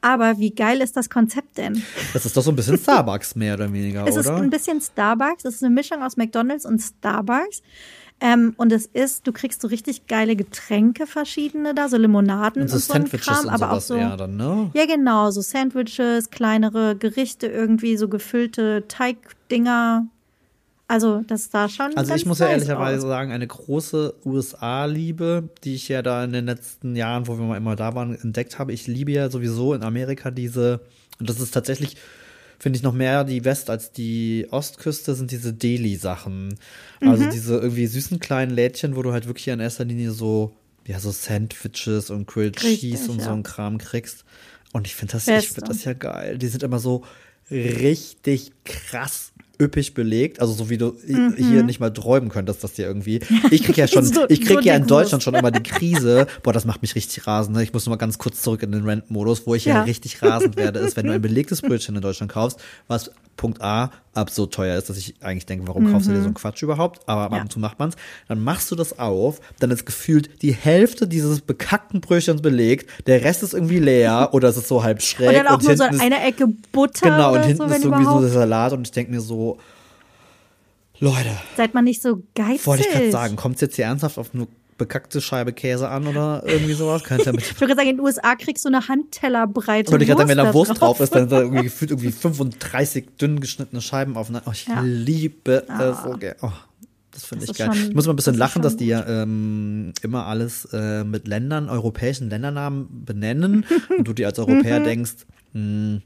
Aber wie geil ist das Konzept denn? Das ist doch so ein bisschen Starbucks mehr oder weniger, Es ist oder? ein bisschen Starbucks. Es ist eine Mischung aus McDonalds und Starbucks. Ähm, und es ist, du kriegst so richtig geile Getränke, verschiedene da, so Limonaden und und, so so ein Sandwiches Kram, und aber auch so. eher dann, ne? Ja, genau, so Sandwiches, kleinere Gerichte irgendwie, so gefüllte Teigdinger. Also, das sah schon. Also ich muss ja ehrlicherweise aus. sagen, eine große USA-Liebe, die ich ja da in den letzten Jahren, wo wir mal immer da waren, entdeckt habe. Ich liebe ja sowieso in Amerika diese, und das ist tatsächlich, finde ich noch mehr die West- als die Ostküste, sind diese Deli-Sachen. Also Mhm. diese irgendwie süßen kleinen Lädchen, wo du halt wirklich in erster Linie so, ja, so Sandwiches und Grilled Richtig, Cheese und so ja. ein Kram kriegst. Und ich finde das, ich Beste. finde das ja geil. Die sind immer so richtig krass üppig belegt, also so wie du i- hier nicht mal träumen könntest, dass dir irgendwie. Ich krieg ja schon, Mhm. So- ich krieg so ja in. Deutschland schon immer die Krise. Boah, das macht mich richtig rasend. ne? Ich muss noch mal ganz kurz zurück in den Rent-Modus, wo ich ja. Ja. richtig rasend werde, ist, wenn du ein belegtes Brötchen in Deutschland kaufst, was Punkt A absurd teuer ist, dass ich eigentlich denke, warum kaufst du dir so einen Quatsch überhaupt? Aber ab Mhm. Ja. und zu macht man's. Dann machst du das auf, dann ist gefühlt die Hälfte dieses bekackten Brötchens belegt, der Rest ist irgendwie leer oder es ist so halb schräg Und dann auch nur so ist eine Ecke Butter. Genau, und hinten so, ist irgendwie so überhaupt. der Salat und ich denke mir so, Leute, Seid man nicht so geizig. wollte ich gerade sagen, kommt es jetzt hier ernsthaft auf eine bekackte Scheibe Käse an oder irgendwie sowas? Könnt ihr mit Ich würde gerade sagen, in den USA kriegst du eine Handtellerbreite. würde ich gerade sagen, wenn da Wurst drauf ist, dann sind da irgendwie gefühlt irgendwie 35 dünn geschnittene Scheiben aufeinander. Oh, ich Ja. liebe es so gerne. Oh, das finde ich geil. schon- ich muss mal ein bisschen lachen, dass die ja ähm, immer alles äh, mit Ländern, europäischen Ländernamen benennen und du dir als Mhm. Europäer denkst, mh,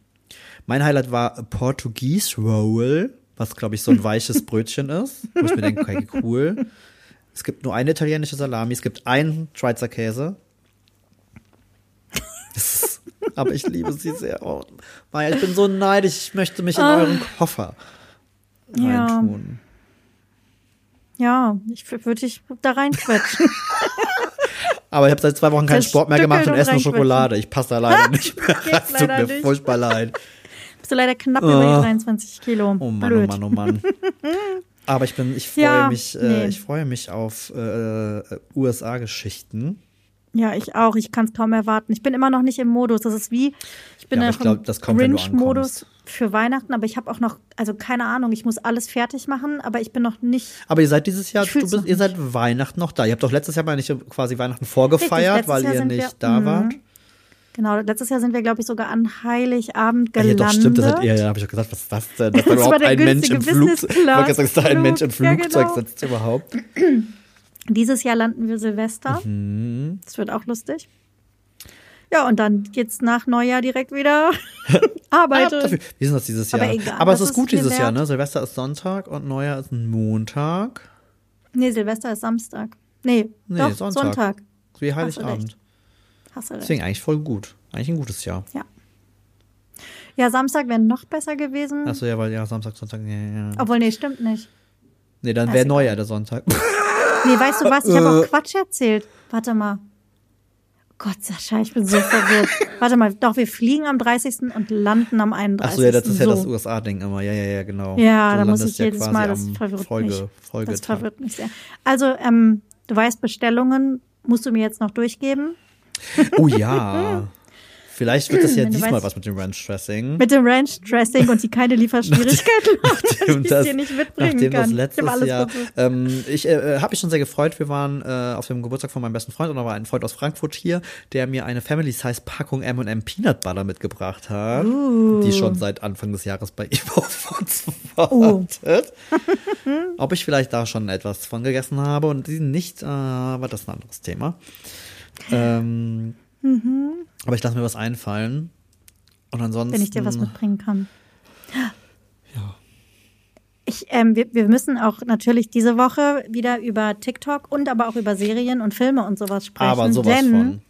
mein Highlight war Portuguese Roll, was glaube ich so ein weiches Brötchen ist, wo ich mir denke, okay, cool. Es gibt nur eine italienische Salami, es gibt einen Schweizer Käse. Aber ich liebe sie sehr. Oh, Maya, ich bin so neidisch. Ich möchte mich in euren Koffer Ah. Ja. reintun. Ja, ich würde dich da reinquetschen. Aber ich habe seit zwei Wochen keinen Sport mehr gemacht und und esse nur. Schokolade. Ich passe da leider nicht mehr. Das tut mir nicht. furchtbar leid. Bist du leider knapp über die 23 Kilo. Oh Mann, Blöd. oh Mann, oh Mann. Aber ich bin, ich freue Ja, mich, äh, nee. ich freue mich auf äh, äh, USA-Geschichten. Ja, ich auch. Ich kann es kaum erwarten. Ich bin immer noch nicht im Modus. Das ist wie, ich bin Ja, noch glaub, im Grinch-Modus für Weihnachten, aber ich habe auch noch, also keine Ahnung, ich muss alles fertig machen, aber ich bin noch nicht. Aber ihr seid dieses Jahr, du bist, ihr seid Weihnachten noch da. Ihr habt doch letztes Jahr mal nicht quasi Weihnachten vorgefeiert, letztes weil ihr nicht wir- da Mhm. wart. Genau, letztes Jahr sind wir, glaube ich, sogar an Heiligabend Ah, Ja, gelandet. doch, stimmt, das seid ihr. Ja, habe ich doch gesagt, was ist das denn? Dass da Das war überhaupt ein Mensch im gerade sagen, dass da ein Mensch im. Ja, Flugzeug genau. sitzt überhaupt. Dieses Jahr landen wir Silvester. Mhm. Das wird auch lustig. Ja, und dann geht's nach Neujahr direkt wieder Ah, arbeiten. dafür. Wie ist das dieses Aber Jahr? egal, Aber es ist gut ist dieses Jahr, ne? Silvester ist Sonntag und Neujahr ist ein Montag. nee, Silvester ist Samstag. Nee, Nee, doch, Sonntag. Sonntag. wie Heiligabend. Hast du recht. Deswegen eigentlich voll gut. Eigentlich ein gutes Jahr. Ja. Ja, Samstag wäre noch besser gewesen. Achso, ja, weil ja, Samstag, Sonntag, ja, ja. Obwohl, nee, stimmt nicht. Nee, dann wäre Neujahr der Sonntag. Nee, weißt du was? Ich habe Äh. auch Quatsch erzählt. Warte mal. Gott, Sascha, ich bin so verwirrt. Warte mal, doch, wir fliegen am 30. und landen am 31. Achso, ja, das ist ja so. das USA-Ding immer. Ja, ja, ja, genau. Ja, Du da muss ich ja jedes Mal, das verwirrt Folge, mich. Folgetag. Das verwirrt mich sehr. Also, ähm, du weißt, Bestellungen musst du mir jetzt noch durchgeben. Oh ja. Vielleicht wird das ja diesmal weißt- was mit dem Ranch Dressing. Mit dem Ranch Dressing und die keine Lieferschwierigkeiten Nachdem ich das- dir nicht mitbringen Nachdem kann. das letztes Jahr, ähm, ich äh, habe mich schon sehr gefreut. Wir waren äh, auf dem Geburtstag von meinem besten Freund und da war ein Freund aus Frankfurt hier, der mir eine Family Size Packung M&M Peanut Butter mitgebracht hat, Uh. die schon seit Anfang des Jahres bei ihm auf uns wartet. Ob ich vielleicht da schon etwas von gegessen habe und die nicht, äh, aber das ist ein anderes Thema. Ähm, Aber ich lasse mir was einfallen. Und ansonsten. Mhm. wenn ich dir was mitbringen kann. Ja. Ich, ähm, wir, wir müssen auch natürlich diese Woche wieder über TikTok und aber auch über Serien und Filme und sowas sprechen. Aber sowas denn, von.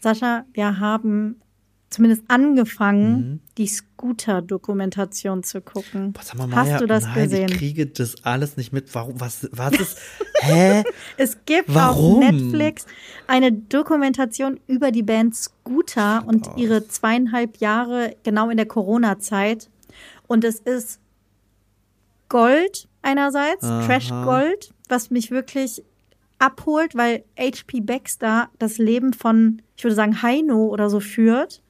Sascha, wir haben zumindest angefangen, Mhm. die Scooter-Dokumentation zu gucken. Boah, mal, Hast Maja, du das nein, gesehen? Ich kriege das alles nicht mit. Warum? Was, was ist? Hä? Es gibt Warum? auf Netflix eine Dokumentation über die Band Scooter und auf. ihre zweieinhalb Jahre genau in der Corona-Zeit. Und es ist Gold einerseits, Aha. Trash Gold, was mich wirklich abholt, weil HP Baxter das Leben von, ich würde sagen, Heino oder so führt.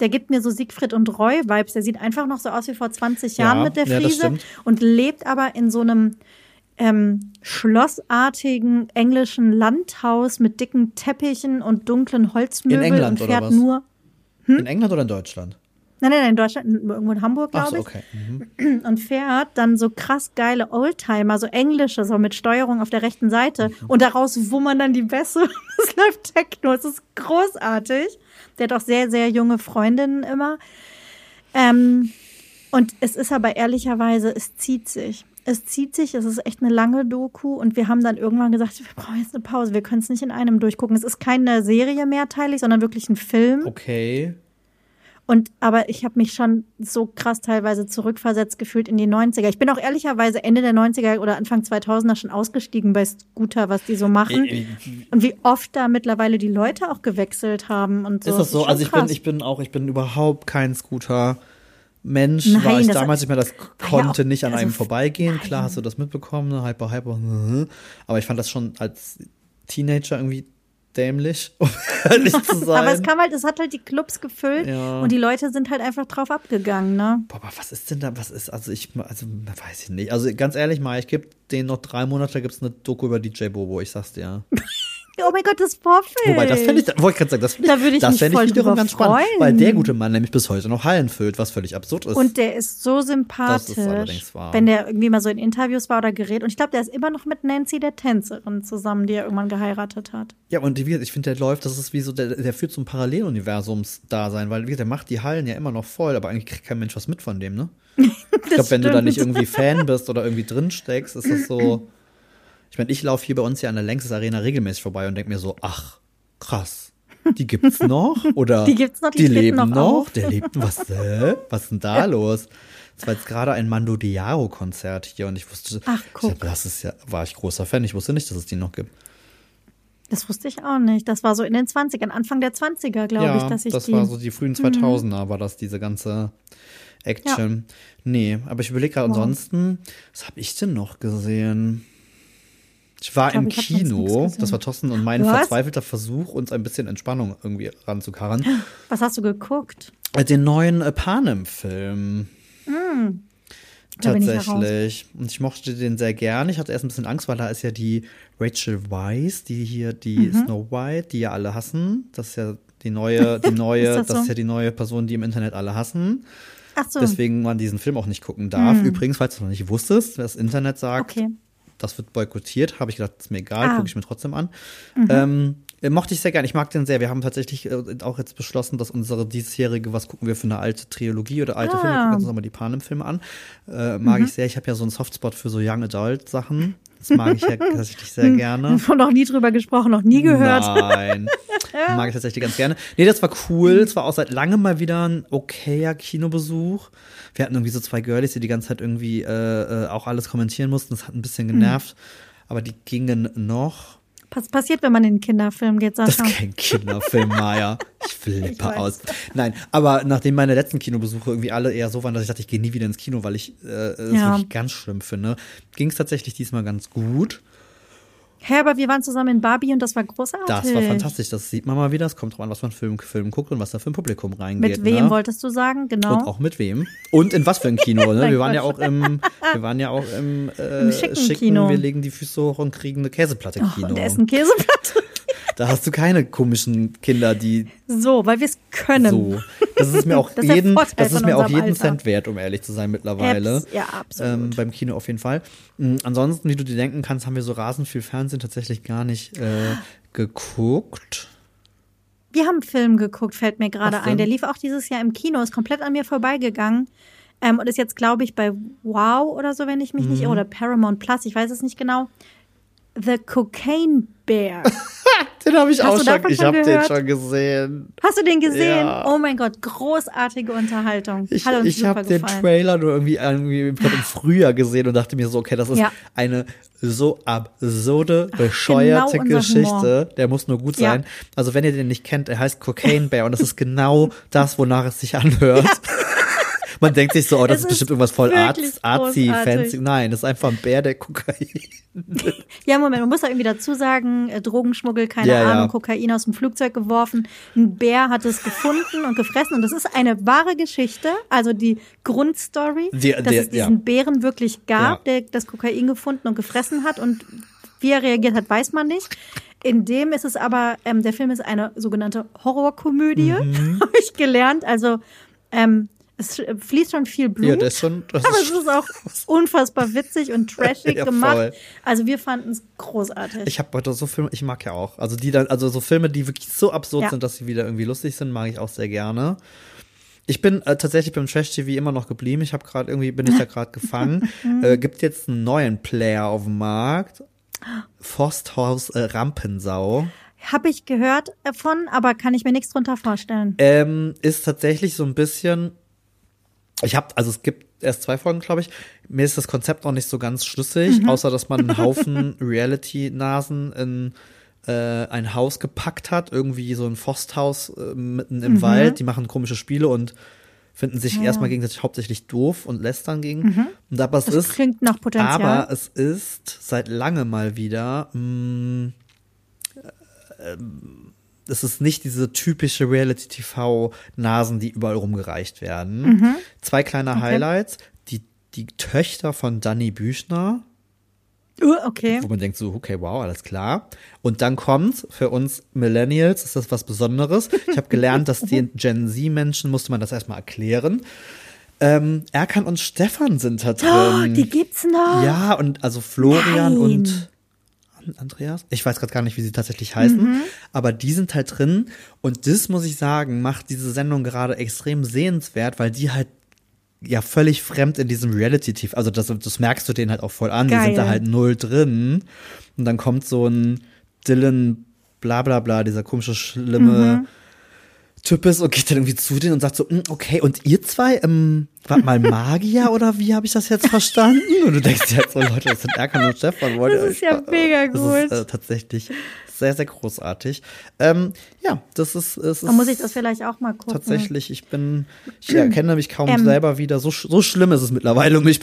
Der gibt mir so Siegfried und Roy Vibes. Der sieht einfach noch so aus wie vor 20 Jahren Ja, mit der ja, Frise stimmt. und lebt aber in so einem ähm, schlossartigen englischen Landhaus mit dicken Teppichen und dunklen Holzmöbeln England und oder fährt nur. In England oder in Deutschland? Nein, nein, nein, in Deutschland, irgendwo in Hamburg, glaube so, ich. okay. Mhm. Und fährt dann so krass geile Oldtimer, so englische, so mit Steuerung auf der rechten Seite. Mhm. Und daraus wummern dann die Bässe. Es läuft Techno, es ist großartig. Der hat auch sehr, sehr junge Freundinnen immer. Ähm, und es ist aber ehrlicherweise, es zieht sich. Es zieht sich, es ist echt eine lange Doku und wir haben dann irgendwann gesagt, wir brauchen jetzt eine Pause, wir können es nicht in einem durchgucken. Es ist keine Serie mehrteilig, sondern wirklich ein Film. Okay. Und aber ich habe mich schon so krass teilweise zurückversetzt gefühlt in die 90er. Ich bin auch ehrlicherweise Ende der 90er oder Anfang 2000er schon ausgestiegen bei Scooter, was die so machen. Äh, Und wie oft da mittlerweile die Leute auch gewechselt haben und so. Ist das so? schon Also ich bin, krass. ich bin auch, ich bin überhaupt kein Scooter. Mensch, Nein, war ich damals nicht mehr, das ja konnte auch- nicht an also einem vorbeigehen. Klar hast du das mitbekommen, ne? Hyper, Hyper. Aber ich fand das schon als Teenager irgendwie dämlich, um ehrlich zu sein. Aber es kam halt, es hat halt die Clubs gefüllt Ja. und die Leute sind halt einfach drauf abgegangen, ne? Boah, aber was ist denn da, was ist, also ich, also weiß ich nicht. Also ganz ehrlich mal, ich gebe denen noch drei Monate, gibt's eine Doku über DJ Bobo, ich sag's dir. Oh mein Gott, das Vorfeld. Wobei, das fände ich, wollte ich gerade sagen, das finde ich, Da würde ich das mich fänd voll wiederum ganz spannend, freuen. weil der gute Mann nämlich bis heute noch Hallen füllt, was völlig absurd ist. Und der ist so sympathisch, Das ist allerdings wahr. wenn der irgendwie mal so in Interviews war oder gerät. Und ich glaube, der ist immer noch mit Nancy, der Tänzerin, zusammen, die er irgendwann geheiratet hat. Ja, und wie, ich finde, der läuft, das ist wie so, der, der führt zum Paralleluniversums-Dasein, weil wie gesagt, der macht die Hallen ja immer noch voll, aber eigentlich kriegt kein Mensch was mit von dem, ne? Ich glaube, wenn du da nicht irgendwie Fan bist oder irgendwie drin steckst, ist das so. Ich meine, ich laufe hier bei uns ja an der Längstes Arena regelmäßig vorbei und denke mir so, ach, krass. Die gibt's noch? Oder Die gibt's noch, die die leben noch noch? Der lebt was? Hä? Was ist denn da los? Es war jetzt gerade ein Mando Diaro Konzert hier und ich wusste, Ach, guck. Ich, das ist ja, war ich großer Fan. Ich wusste nicht, dass es die noch gibt. Das wusste ich auch nicht. Das war so in den 20ern, Anfang der 20er, glaube ja, ich, dass ich das die. Mhm. war so die frühen 2000er, war das diese ganze Action. Nee, aber ich überlege gerade Wow. ansonsten, was habe ich denn noch gesehen? Ich war Ich glaub, im ich Kino, das war Thorsten und mein Was? verzweifelter Versuch, uns ein bisschen Entspannung irgendwie ranzukarren. Was hast du geguckt? Äh, Den neuen äh, Panem-Film. Da bin ich Tatsächlich. Und ich mochte den sehr gern. Ich hatte erst ein bisschen Angst, weil da ist ja die Rachel Weisz, die hier die Mhm. Snow White, die ja alle hassen. Das ist ja die neue, die neue, Ist das, das so? ist ja die neue Person, die im Internet alle hassen. Ach so. Deswegen man diesen Film auch nicht gucken darf. Übrigens, falls du noch nicht wusstest, wer das Internet sagt, Okay. Das wird boykottiert, habe ich gedacht, ist mir egal, Ah. gucke ich mir trotzdem an. Ähm, äh, mochte ich sehr gern. Ich mag den sehr. Wir haben tatsächlich äh, auch jetzt beschlossen, dass unsere diesjährige, was gucken wir für eine alte Trilogie oder alte Ah. Filme, gucken wir uns nochmal die Panem-Filme an. Äh, mag ich sehr. Ich habe ja so einen Softspot für so Young Adult Sachen. Das mag ich ja tatsächlich sehr gerne. Noch nie drüber gesprochen, noch nie gehört. Nein. Mag ich tatsächlich ganz gerne. Nee, das war cool. Es war auch seit langem mal wieder ein okayer Kinobesuch. Wir hatten irgendwie so zwei Girlies, die die ganze Zeit irgendwie äh, äh, auch alles kommentieren mussten. Das hat ein bisschen genervt. Aber die gingen noch. Was passiert, wenn man in den Kinderfilm geht, Das Sascha? ist kein Kinderfilm, Maya. Ich flippe aus. Nein, aber nachdem meine letzten Kinobesuche irgendwie alle eher so waren, dass ich dachte, ich gehe nie wieder ins Kino, weil ich äh, es Ja. wirklich ganz schlimm finde, ging es tatsächlich diesmal ganz gut. Hä, aber wir waren zusammen in Barbie und das war großartig. Das war fantastisch. Das sieht man mal wieder. Es kommt drauf an, was man Film, Film guckt und was da für ein Publikum reingeht. Mit wem ne? wolltest du sagen? Genau. Und auch mit wem. Und in was für ein Kino, ne? Wir waren ja auch im, wir waren ja auch im, äh, Im schicken Kino. wir legen die Füße hoch und kriegen eine Käseplatte Oh, Kino. und essen Käseplatte. Da hast du keine komischen Kinder, die So, weil wir es können. so. Das ist mir auch Das jeden, das ist mir auch jeden Alter. Cent wert, um ehrlich zu sein mittlerweile. Apps, ja, absolut. Ähm, beim Kino auf jeden Fall. Mm, Ansonsten, wie du dir denken kannst, haben wir so rasend viel Fernsehen tatsächlich gar nicht äh, geguckt. Wir haben einen Film geguckt, fällt mir gerade ein. Der lief auch dieses Jahr im Kino, ist komplett an mir vorbeigegangen. Ähm, und ist jetzt, glaube ich, bei Wow oder so, wenn ich mich Mhm. nicht, oder Paramount Plus, ich weiß es nicht genau. The Cocaine Bear. Den habe ich Hast auch schon, ich habe den schon gesehen. Hast du den gesehen? Ja. Oh mein Gott, großartige Unterhaltung. Ich, Hat uns ich habe den. Trailer nur irgendwie, irgendwie glaub, im Frühjahr gesehen und dachte mir so, okay, das ist Ja. eine so absurde, bescheuerte genau Geschichte. Der muss nur gut Ja. sein. Also wenn ihr den nicht kennt, er heißt Cocaine Bear und das ist genau das, wonach es sich anhört. Man denkt sich so, oh, das ist ist bestimmt irgendwas voll wirklich arz, arzi, fancy. Nein, das ist einfach ein Bär, der Kokain. Ja, Moment, man muss da irgendwie dazu sagen, äh, Drogenschmuggel, keine Ja, ja. Ahnung, Kokain aus dem Flugzeug geworfen. Ein Bär hat es gefunden und gefressen und das ist eine wahre Geschichte, also die Grundstory, Die- dass der- es diesen ja. Bären wirklich gab, Ja. der das Kokain gefunden und gefressen hat und wie er reagiert hat, weiß man nicht. In dem ist es aber, ähm, der Film ist eine sogenannte Horrorkomödie, Mhm. habe ich gelernt. Also ähm, es fließt schon viel Blut. Ja, das schon, das Aber es ist auch unfassbar witzig und trashig Ja, gemacht. Also wir fanden es großartig. Ich habe heute so Filme, ich mag ja auch. Also die dann, also so Filme, die wirklich so absurd Ja. sind, dass sie wieder irgendwie lustig sind, mag ich auch sehr gerne. Ich bin äh, tatsächlich beim Trash TV immer noch geblieben. Ich habe gerade irgendwie bin ich da gerade gefangen. äh, gibt jetzt einen neuen Player auf dem Markt. Forsthaus äh, Rampensau. Habe ich gehört davon, aber kann ich mir nichts drunter vorstellen. Ähm, ist tatsächlich so ein bisschen. Ich habe, also es gibt erst zwei Folgen, glaube ich. Mir ist das Konzept noch nicht so ganz schlüssig, Mhm. außer dass man einen Haufen Reality-Nasen in äh, ein Haus gepackt hat, irgendwie so ein Forsthaus äh, mitten im Wald. Die machen komische Spiele und finden sich Mhm. Ja. erstmal gegenseitig hauptsächlich doof und lästern gegen. Und aber es Das ist, klingt nach Potenzial. aber es ist seit langem mal wieder. Mh, ähm, es ist nicht diese typische Reality-TV-Nasen, die überall rumgereicht werden. Zwei kleine Mhm. Okay. Highlights. Die, die Töchter von Danny Büchner, Uh, okay. wo man denkt so, okay, wow, alles klar. Und dann kommt für uns Millennials, ist das was Besonderes. Ich habe gelernt, dass den Gen Z-Menschen musste man das erstmal erklären. Ähm, Erkan und Stefan sind da Oh, drin. die gibt's noch. Ja, und also Florian Nein. und An- Andreas. Ich weiß gerade gar nicht, wie sie tatsächlich heißen, Mhm. aber die sind halt drin. Und das muss ich sagen, macht diese Sendung gerade extrem sehenswert, weil die halt ja völlig fremd in diesem Reality-TV, also das, das merkst du denen halt auch voll an, die Geil. sind da halt null drin. Und dann kommt so ein Dylan bla bla bla, dieser komische, schlimme Mhm. Typ ist und geht dann irgendwie zu denen und sagt so, "Mm, okay, und ihr zwei, ähm, wart mal Magier oder wie habe ich das jetzt verstanden? Und du denkst dir halt so, Leute, das sind Erkan und Stefan. ihr Das ist ja mega Das ist gut. äh, tatsächlich sehr, sehr großartig. Ähm, ja, das ist, es ist Dann muss ich das vielleicht auch mal gucken. tatsächlich, ich bin, ich erkenne mich kaum Ähm. selber wieder. So, so schlimm ist es mittlerweile um mich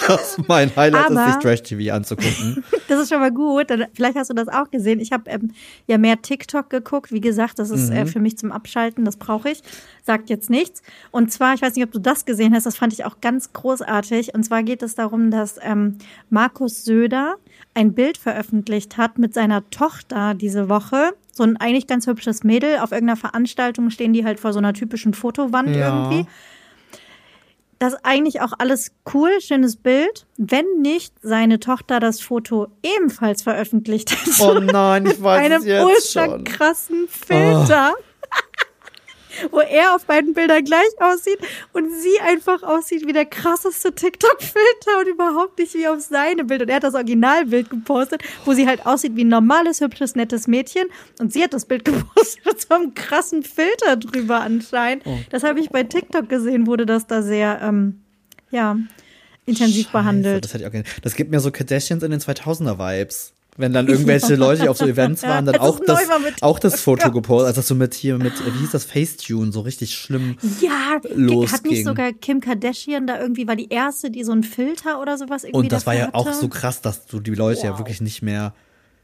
bestellt, dass mein Highlight Aber- ist, sich Trash-TV anzugucken. Das ist schon mal gut. Dann, vielleicht hast du das auch gesehen. Ich habe ähm, ja mehr TikTok geguckt. Wie gesagt, das ist Mhm. äh, für mich zum Abschalten. Das brauche ich. Sagt jetzt nichts. Und zwar, ich weiß nicht, ob du das gesehen hast. Das fand ich auch ganz großartig. Und zwar geht es darum, dass ähm, Markus Söder ein Bild veröffentlicht hat mit seiner Tochter diese Woche. So ein eigentlich ganz hübsches Mädel. Auf irgendeiner Veranstaltung stehen die halt vor so einer typischen Fotowand Ja. irgendwie. Das eigentlich auch alles cool, schönes Bild, wenn nicht seine Tochter das Foto ebenfalls veröffentlicht hätte. Oh nein, ich weiß einem es jetzt ultra schon. Oh. krassen Filter. wo er auf beiden Bildern gleich aussieht und sie einfach aussieht wie der krasseste TikTok-Filter und überhaupt nicht wie auf seine Bild. Und er hat das Originalbild gepostet, wo sie halt aussieht wie ein normales, hübsches, nettes Mädchen. Und sie hat das Bild gepostet mit so einem krassen Filter drüber anscheinend. Oh. Das habe ich bei TikTok gesehen, wurde das da sehr, ähm, ja, intensiv Scheiße, behandelt. Das, das gibt mir so Kardashians in den 2000er-Vibes. Wenn dann irgendwelche Leute, die auf so Events waren, dann auch das, auch das Foto gepostet, also so mit hier, mit, wie hieß das, Facetune, so richtig schlimm. Ja, hat losging. nicht sogar Kim Kardashian da irgendwie, war die erste, die so einen Filter oder sowas irgendwie Und das war ja auch hatte? so krass, dass du die Leute ja wirklich nicht mehr.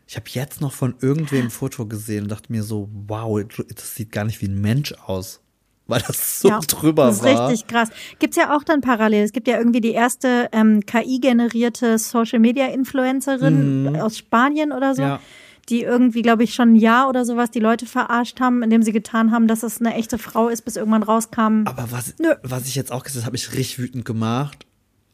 Ich habe jetzt noch von irgendwem ein Foto gesehen und dachte mir so, wow, das sieht gar nicht wie ein Mensch aus. Weil das so ja, drüber das ist war. richtig krass. Gibt's ja auch dann parallel. Es gibt ja irgendwie die erste ähm, KI-generierte Social-Media-Influencerin aus Spanien oder so. Mhm. Ja. Die irgendwie, glaube ich, schon ein Jahr oder sowas die Leute verarscht haben, indem sie getan haben, dass es eine echte Frau ist, bis irgendwann rauskam. Aber was, Nö. was ich jetzt auch gesehen habe, habe ich richtig wütend gemacht.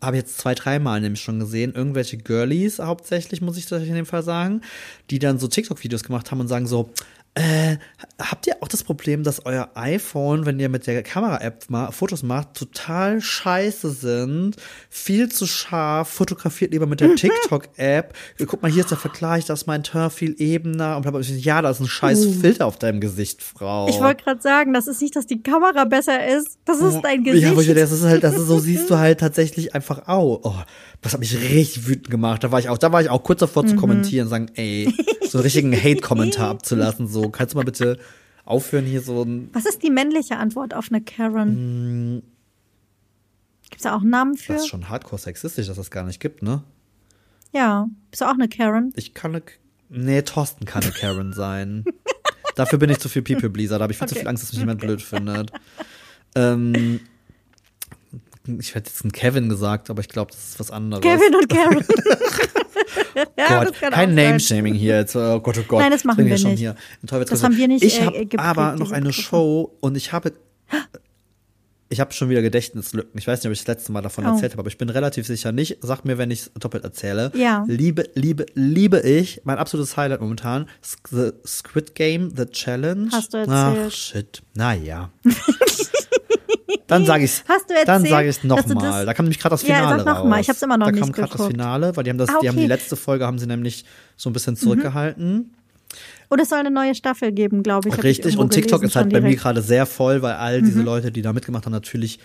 Habe jetzt zwei, dreimal nämlich schon gesehen. Irgendwelche Girlies hauptsächlich, muss ich das in dem Fall sagen, die dann so TikTok-Videos gemacht haben und sagen so, äh, habt ihr auch das Problem, dass euer iPhone, wenn ihr mit der Kamera-App mal Fotos macht, total scheiße sind, viel zu scharf, fotografiert lieber mit der TikTok-App. Guck mal, hier ist der Vergleich, da ist mein Turn viel ebener und bla, ja, da ist ein scheiß Filter auf deinem Gesicht, Frau. Uh. Ich wollte gerade sagen, das ist nicht, dass die Kamera besser ist. Das ist dein Gesicht. Ja, aber das ist halt, das ist so siehst du halt tatsächlich einfach auch. Oh, das hat mich richtig wütend gemacht. Da war ich auch, da war ich auch kurz davor Mhm. zu kommentieren, sagen, ey, so einen richtigen Hate-Kommentar abzulassen. So, kannst du mal bitte aufhören hier so ein. Was ist die männliche Antwort auf eine Karen? Gibt's da auch einen Namen für? Das ist schon hardcore sexistisch, dass das gar nicht gibt, ne? Ja. Bist du auch eine Karen? Ich kann eine, nee, Thorsten kann eine Karen sein. Dafür bin ich zu viel People-Pleaser, da habe ich viel zu Okay. viel Angst, dass mich jemand blöd findet. Ähm, ich hätte jetzt einen Kevin gesagt, aber ich glaube, das ist was anderes. Kevin und Karen. ja, Gott, kein. Name-Shaming hier jetzt. Oh Gott, oh Gott. Nein, das machen wir schon nicht. Hier. Das haben wir nicht, Ich äh, habe geprägt, aber noch eine. Show und ich habe ich habe schon wieder Gedächtnislücken. Ich weiß nicht, ob ich das letzte Mal davon Oh. erzählt habe, aber ich bin relativ sicher nicht. Sag mir, wenn ich es doppelt erzähle. Ja. Liebe, liebe, liebe ich. Mein absolutes Highlight momentan. The Squid Game, The Challenge. Hast du Ach, erzählt. shit. Naja. Dann sage ich Hast du Dann sage ich nochmal. Da kam nämlich gerade das Ja, Finale sag noch mal. Ich hab's immer noch da nicht kam gerade das geguckt. Finale, weil die haben das, Ah, die haben die okay. letzte Folge haben sie nämlich so ein Mhm. bisschen zurückgehalten. Und es soll eine neue Staffel geben, glaube ich. Ich Richtig. irgendwo Und TikTok ist halt bei mir direkt. Mhm. gerade sehr voll, weil all diese Leute, die da mitgemacht haben, natürlich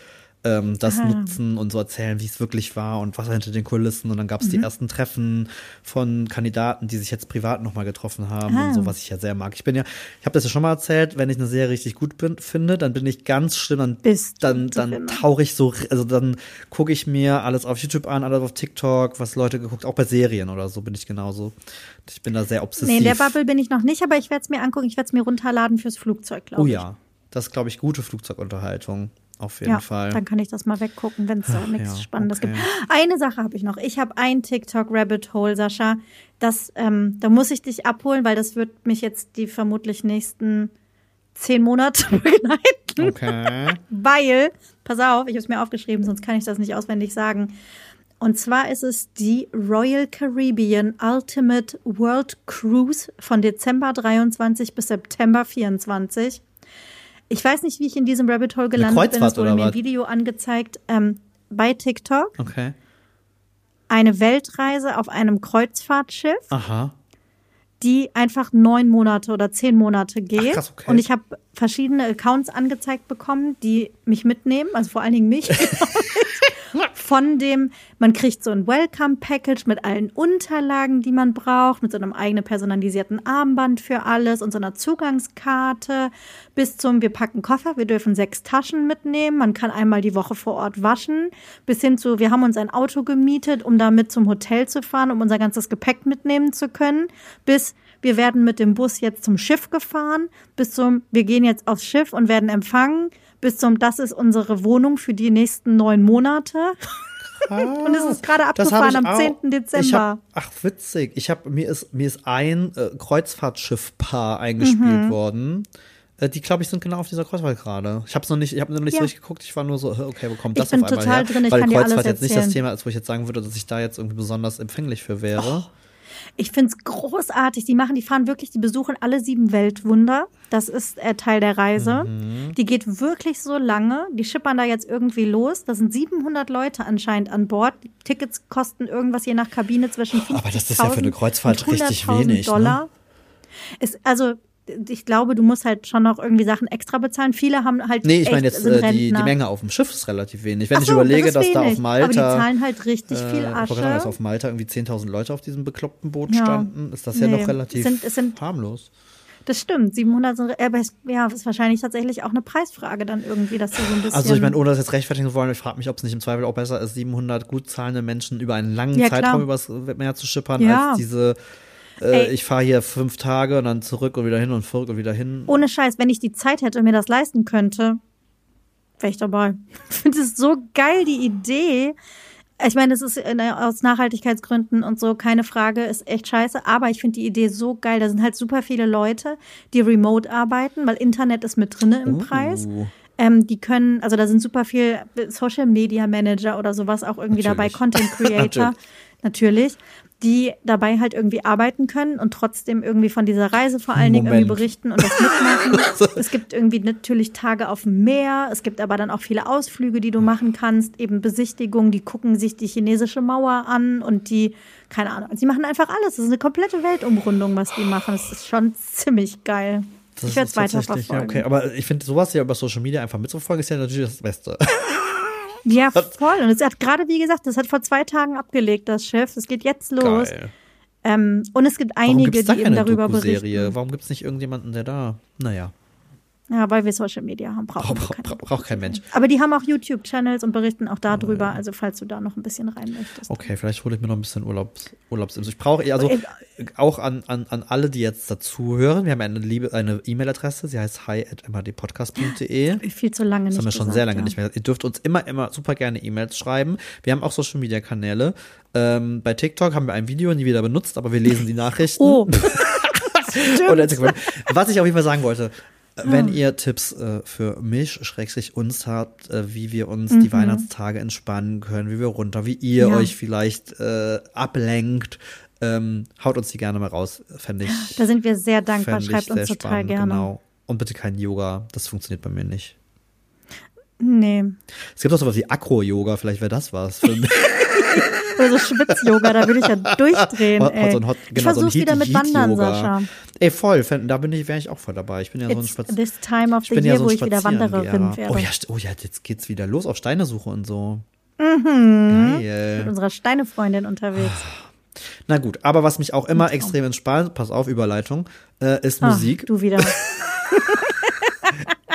ähm, das Ah. nutzen und so erzählen, wie es wirklich war und was hinter den Kulissen. Und dann gab es Mhm. die ersten Treffen von Kandidaten, die sich jetzt privat nochmal getroffen haben Ah. und so, was ich ja sehr mag. Ich bin ja, ich habe das ja schon mal erzählt, wenn ich eine Serie richtig gut bin, finde, dann bin ich ganz schlimm, dann, Bist dann, dann tauche ich so, also dann gucke ich mir alles auf YouTube an, alles auf TikTok, was Leute geguckt, auch bei Serien oder so bin ich genauso. Ich bin da sehr obsessiv. Nee, in der Bubble bin ich noch nicht, aber ich werde es mir angucken. Ich werde es mir runterladen fürs Flugzeug, glaube Oh ich. ja, das ist, glaube ich, gute Flugzeugunterhaltung. Auf jeden Ja, Fall. dann kann ich das mal weggucken, wenn es da nichts ja, Spannendes okay. gibt. Eine Sache habe ich noch. Ich habe ein TikTok-Rabbit Hole, Sascha. Das, ähm, da muss ich dich abholen, weil das wird mich jetzt die vermutlich nächsten zehn Monate begleiten. Okay. Weil, pass auf, ich habe es mir aufgeschrieben, sonst kann ich das nicht auswendig sagen. Und zwar ist es die Royal Caribbean Ultimate World Cruise von Dezember 23 bis September 24. Ich weiß nicht, wie ich in diesem Rabbit Hole gelandet bin. Es wurde oder mir ein? Video angezeigt ähm, bei TikTok. Okay. Eine Weltreise auf einem Kreuzfahrtschiff Aha. die einfach neun Monate oder zehn Monate geht. Ach, krass, okay. Und ich habe verschiedene Accounts angezeigt bekommen, die mich mitnehmen, also vor allen Dingen mich. Von dem, man kriegt so ein Welcome-Package mit allen Unterlagen, die man braucht, mit so einem eigenen personalisierten Armband für alles und so einer Zugangskarte bis zum, wir packen Koffer, wir dürfen sechs Taschen mitnehmen, man kann einmal die Woche vor Ort waschen, bis hin zu, wir haben uns ein Auto gemietet, um damit zum Hotel zu fahren, um unser ganzes Gepäck mitnehmen zu können, bis wir werden mit dem Bus jetzt zum Schiff gefahren, bis zum, wir gehen jetzt aufs Schiff und werden empfangen, bis zum, das ist unsere Wohnung für die nächsten neun Monate. Und es ist gerade abgefahren am auch. 10. Ich Dezember. hab, ach, witzig. Ich hab, mir ist, mir ist ein äh, Kreuzfahrtschiffpaar eingespielt Mhm. worden. Äh, die, glaube ich, sind genau auf dieser Kreuzfahrt gerade. Ich habe noch nicht, ich habe noch nicht Ja. so richtig geguckt. Ich war nur so, äh, okay, wo kommt Ich das bin auf einmal total her? drin, ich Weil kann dir Kreuzfahrt jetzt nicht das. Thema ist, wo ich jetzt sagen würde, dass ich da jetzt irgendwie besonders empfänglich für wäre. Ich finde es großartig. Die machen, die fahren wirklich, die besuchen alle sieben Weltwunder. Das ist äh, Teil der Reise. Mhm. Die geht wirklich so lange. Die schippern da jetzt irgendwie los. Da sind 700 Leute anscheinend an Bord. Die Tickets kosten irgendwas je nach Kabine zwischen 50.000 Aber das ist ja für eine Kreuzfahrt richtig 100.000 wenig, ne? Dollar. Ist, also, ich glaube, du musst halt schon noch irgendwie Sachen extra bezahlen. Viele haben halt. Nee, ich echt, meine jetzt äh, die, die. Menge auf dem Schiff ist relativ wenig. Wenn Ach ich so, überlege, das dass da auf. Malta Aber die zahlen halt richtig viel äh, wollte Asche. sagen, dass auf Malta irgendwie 10.000 Leute auf diesem bekloppten Boot Ja. standen, ist das ja Nee, noch relativ es sind- es sind- harmlos. Das stimmt, 700 sind, aber es, ja, ist wahrscheinlich tatsächlich auch eine Preisfrage dann irgendwie, dass du so ein bisschen. Also ich meine, ohne das jetzt rechtfertigen zu wollen, ich frage mich, ob es nicht im Zweifel auch besser ist, 700 gut zahlende Menschen über einen langen Ja. Zeitraum übers Meer zu schippern, Ja. als diese, äh, ich fahre hier fünf Tage und dann zurück und wieder hin und zurück und wieder hin. ohne Scheiß, wenn ich die Zeit hätte und mir das leisten könnte, wäre ich dabei. Ich finde es so geil, die Idee. Ich meine, es ist äh, aus Nachhaltigkeitsgründen und so keine Frage, ist echt scheiße, aber ich finde die Idee so geil. Da sind halt super viele Leute, die remote arbeiten, weil Internet ist mit drinne im Preis. Uh. Ähm, die können, also da sind super viel Social Media Manager oder sowas auch irgendwie dabei, Natürlich. Content Creator, natürlich, die dabei halt irgendwie arbeiten können und trotzdem irgendwie von dieser Reise vor allen Dingen irgendwie Moment. berichten und das mitmachen. es gibt irgendwie natürlich Tage auf dem Meer, es gibt aber dann auch viele Ausflüge, die du machen kannst, eben Besichtigungen, die gucken sich die chinesische Mauer an und die, keine Ahnung, sie machen einfach alles. Das ist eine komplette Weltumrundung, was die machen. Das ist schon ziemlich geil. Das ich werde es weiter verfolgen. Ja, okay, aber ich finde sowas ja über Social Media einfach mitzuverfolgen, ist ja natürlich das Beste. Ja, voll. Und es hat gerade, wie gesagt, das hat vor zwei Tagen abgelegt, das Schiff. Es geht jetzt los. Ähm, und es gibt einige, es da die eben darüber berichten. Warum gibt es nicht irgendjemanden, der da, naja, Ja, weil wir Social Media haben, brauchen braucht brauch, brauch, brauch kein Mensch. Aber die haben auch YouTube-Channels und berichten auch darüber, also falls du da noch ein bisschen rein möchtest. Okay, vielleicht hole ich mir noch ein bisschen Urlaubs, Urlaubsinsel. Ich brauche, also auch an, an, an alle, die jetzt dazu hören, wir haben eine liebe eine E-Mail-Adresse, sie heißt hi@mhdpodcast.de. Hab ich viel zu lange Das nicht haben wir schon gesagt, sehr lange ja. nicht mehr. Ihr dürft uns immer, immer super gerne E-Mails schreiben. Wir haben auch Social Media Kanäle. Ähm, bei TikTok haben wir ein Video nie wieder benutzt, aber wir lesen die Nachrichten. Oh, Instagram. Was ich auf jeden Fall sagen wollte. Wenn ihr Tipps äh, für mich, schrägstrich uns habt, äh, wie wir uns Mhm. die Weihnachtstage entspannen können, wie wir runter, wie ihr Ja. euch vielleicht äh, ablenkt, ähm, haut uns die gerne mal raus, fände ich. da sind wir sehr dankbar. Schreibt uns total spannend, gerne. Genau. Und bitte kein Yoga, das funktioniert bei mir nicht. Nee. Es gibt auch sowas wie Akro-Yoga, vielleicht wäre das was. Für mich. Oder so Schwitz-Yoga, da würde ich ja durchdrehen. Hot- ey. so Hot- ich genau, so ein versuch's wieder mit Wandern. Sascha. Ey, voll, da bin ich, wäre ich auch voll dabei. Ich bin ja so ein Spaz this time of ich the year, ja so wo ich wieder Wandererin werde. Oh ja, oh ja, jetzt geht's wieder los auf Steinesuche und so. Geil. Mit unserer Steinefreundin unterwegs. Na gut, aber was mich auch immer extrem entspannt, pass auf, Überleitung, äh, ist Ah, Musik. Du wieder.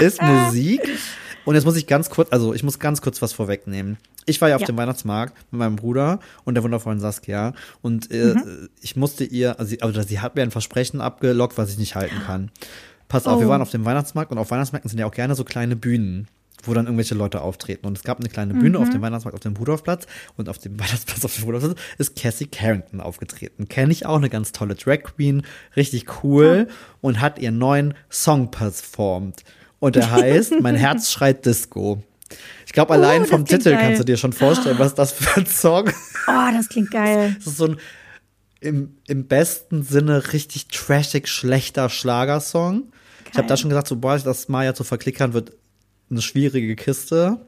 Ist Musik. Und jetzt muss ich ganz kurz, also ich muss ganz kurz was vorwegnehmen. Ich war ja auf Ja. dem Weihnachtsmarkt mit meinem Bruder und der wundervollen Saskia und äh, Mhm. ich musste ihr, also sie, also sie hat mir ein Versprechen abgelockt, was ich nicht halten kann. Pass auf, wir Oh. waren auf dem Weihnachtsmarkt und auf Weihnachtsmärkten sind ja auch gerne so kleine Bühnen, wo dann irgendwelche Leute auftreten. Und es gab eine kleine Bühne auf dem Weihnachtsmarkt auf dem Rudolfplatz und auf dem Weihnachtsplatz auf dem Rudolfplatz ist Cassie Carrington aufgetreten. Kenne ich auch, eine ganz tolle Drag Queen, richtig cool und hat ihren neuen Song performt. Und der heißt Mein Herz schreit Disco. Ich glaube, allein das vom Titel geil. kannst du dir schon vorstellen, was das für ein Song Oh, das klingt geil. das ist so ein im, im besten Sinne richtig trashig schlechter Schlagersong. Ich habe da Geil. schon gesagt, so boah, das Maya zu verklickern wird eine schwierige Kiste.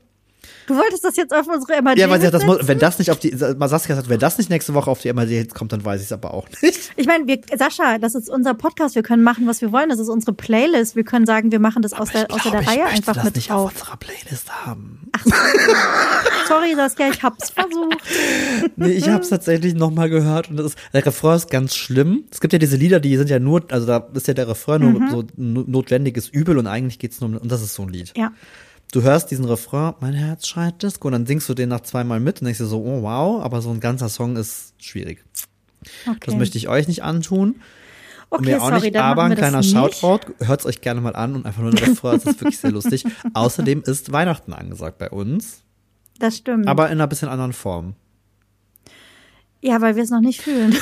Du wolltest das jetzt auf unsere MAD Ja, weil sie hat das, wenn das nicht auf die, Saskia sagt, wenn das nicht nächste Woche auf die Hits kommt, dann weiß ich es aber auch nicht. Ich meine, wir, Sascha, das ist unser Podcast. Wir können machen, was wir wollen. Das ist unsere Playlist. Wir können sagen, wir machen das aus der, glaub, der Reihe ich möchte einfach das mit nicht drauf. auf unserer Playlist haben. Sorry, Saskia, ich hab's versucht. Nee, ich habe es tatsächlich noch mal gehört und das ist, der Refrain ist ganz schlimm. Es gibt ja diese Lieder, die sind ja nur, also da ist ja der Refrain nur Mhm. so ein notwendiges Übel und eigentlich geht's nur um, und das ist so ein Lied. Ja. Du hörst diesen Refrain, mein Herz schreit Disco, und dann singst du den nach zweimal mit und denkst dir so, oh wow, aber so ein ganzer Song ist schwierig. Okay. Das möchte ich euch nicht antun. okay, mir auch sorry, nicht, aber ein kleiner. Shoutout, hört's euch gerne mal an und einfach nur den Refrain, das ist wirklich sehr lustig. Außerdem ist Weihnachten angesagt bei uns, Das stimmt. aber in einer bisschen anderen Form. ja, weil wir es noch nicht fühlen.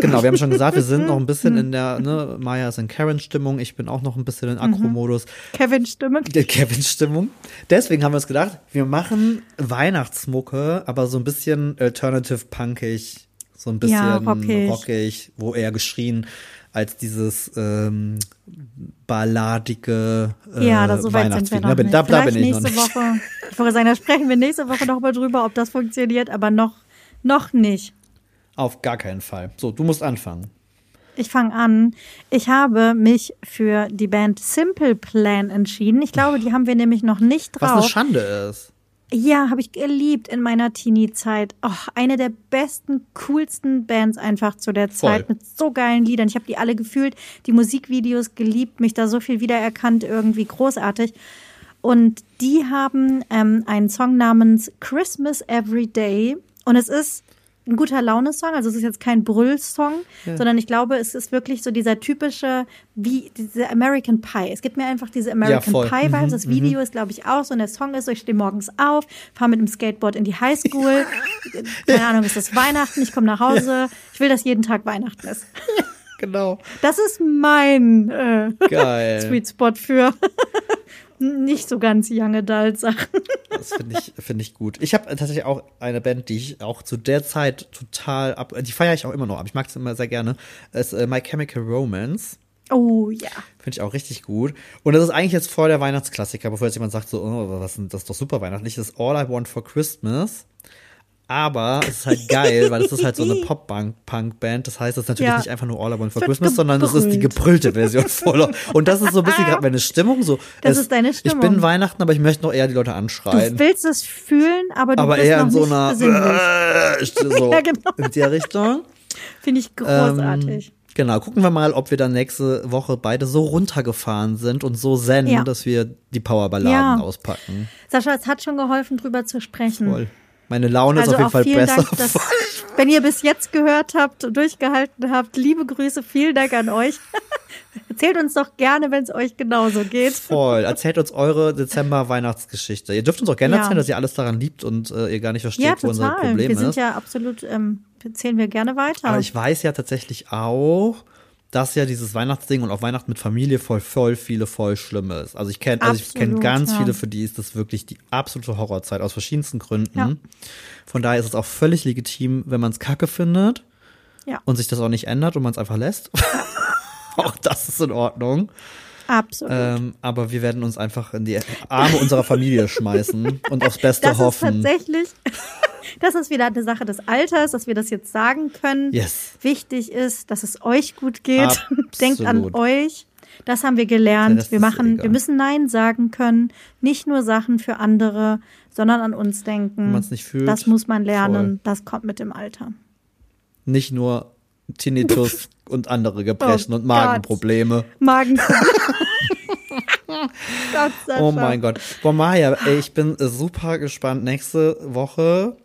Genau, wir haben schon gesagt, wir sind noch ein Mhm. bisschen in der, ne, Maya ist in Karen-Stimmung, ich bin auch noch ein bisschen in Mhm. Akku-Modus. Kevin Stimme. Der Kevin-Stimmung. Deswegen haben wir uns gedacht, wir machen Weihnachtsmucke, aber so ein bisschen alternative punkig, So ein bisschen Ja, rockig. rockig, wo eher geschrien als dieses ähm, balladige äh, Ja, da so weit sind wir noch nicht. da, da bin ich noch nächste nicht. Woche. Ich wollte sagen, da sprechen wir nächste Woche noch mal drüber, ob das funktioniert, aber noch, noch nicht. Auf gar keinen Fall. So, du musst anfangen. Ich fange an. Ich habe mich für die Band Simple Plan entschieden. Ich glaube, die haben wir nämlich noch nicht Was eine drauf. Schande ist. Ja, habe ich geliebt in meiner Teenie-Zeit. Oh, eine der besten, coolsten Bands einfach zu der Voll. Zeit mit so geilen Liedern. Ich habe die alle gefühlt, die Musikvideos geliebt, mich da so viel wiedererkannt, irgendwie großartig. Und die haben ähm, einen Song namens Christmas Every Day. Und es ist ein guter Laune-Song, also es ist jetzt kein Brüll-Song, sondern ich glaube, es ist wirklich so dieser typische, wie diese American Pie. Es gibt mir einfach diese American voll. Pie-Vibes. Das Video ist, glaube ich, auch so. Und der Song ist so, ich stehe morgens auf, fahre mit dem Skateboard in die Highschool. Keine Ahnung, es ist Weihnachten, ich komme nach Hause. Ich will, dass jeden Tag Weihnachten ist. Genau. Das ist mein äh. Sweet Spot für nicht so ganz Young Adult Sachen. Das finde ich, finde ich gut. Ich habe tatsächlich auch eine Band, die ich auch zu der Zeit total ab, die feiere ich auch immer noch, aber ich mag es immer sehr gerne. Es ist äh, My Chemical Romance. Oh ja. Finde ich auch richtig gut. Und das ist eigentlich jetzt voll der Weihnachtsklassiker, bevor jetzt jemand sagt, so, oh, was, ist- das ist doch super weihnachtlich. Das ist All I Want for Christmas. Aber es ist halt geil, weil es ist halt so eine Pop-Punk-Band. Das heißt, es ist natürlich Ja. nicht einfach nur All I Want for Christmas, sondern es ist die gebrüllt. gebrüllte Version voller. Und das ist so ein bisschen gerade meine Stimmung. So, Das es, ist deine Ich Stimmung. bin Weihnachten, aber ich möchte noch eher die Leute Du anschreien. willst es fühlen, aber du aber bist eher noch in so einer äh, so Ja, genau. in der Richtung. Finde ich großartig. Ähm, genau, gucken wir mal, ob wir dann nächste Woche beide so runtergefahren sind und so zen, Ja. dass wir die Powerballaden auspacken. Sascha, es hat schon geholfen, drüber zu sprechen. Voll. Meine Laune Also ist auf jeden Fall vielen besser. Dank, dass, wenn ihr bis jetzt gehört habt und durchgehalten habt, liebe Grüße, vielen Dank an euch. Erzählt uns doch gerne, wenn es euch genauso geht. Voll. Erzählt uns eure Dezember-Weihnachtsgeschichte. Ihr dürft uns auch gerne Ja. erzählen, dass ihr alles daran liebt und äh, ihr gar nicht versteht, Ja, wo unser total. Problem Wir sind ist. ja absolut, ähm, erzählen wir gerne weiter. Aber ich weiß ja tatsächlich auch, dass ja dieses Weihnachtsding und auch Weihnachten mit Familie voll, voll viele voll schlimm ist. Also ich kenne, also ich kenne ganz ja. viele, für die ist das wirklich die absolute Horrorzeit aus verschiedensten Gründen. Ja. Von daher ist es auch völlig legitim, wenn man es kacke findet ja, und sich das auch nicht ändert und man es einfach lässt. auch das ist in Ordnung. absolut. Ähm, aber wir werden uns einfach in die Arme unserer Familie schmeißen und aufs Beste das hoffen. ist tatsächlich, das ist wieder eine Sache des Alters, dass wir das jetzt sagen können. Yes. Wichtig ist, dass es euch gut geht. Absolut. Denkt an euch. Das haben wir gelernt. Rest Wir machen, egal. wir müssen Nein sagen können. Nicht nur Sachen für andere, sondern an uns denken. Wenn nicht fühlt, Das muss man lernen. voll. Das kommt mit dem Alter. Nicht nur Tinnitus und andere Gebrechen Oh und Magenprobleme. Magen. Gott sei Oh Dank. mein Gott. Boah, Maja, ich bin super gespannt. Nächste Woche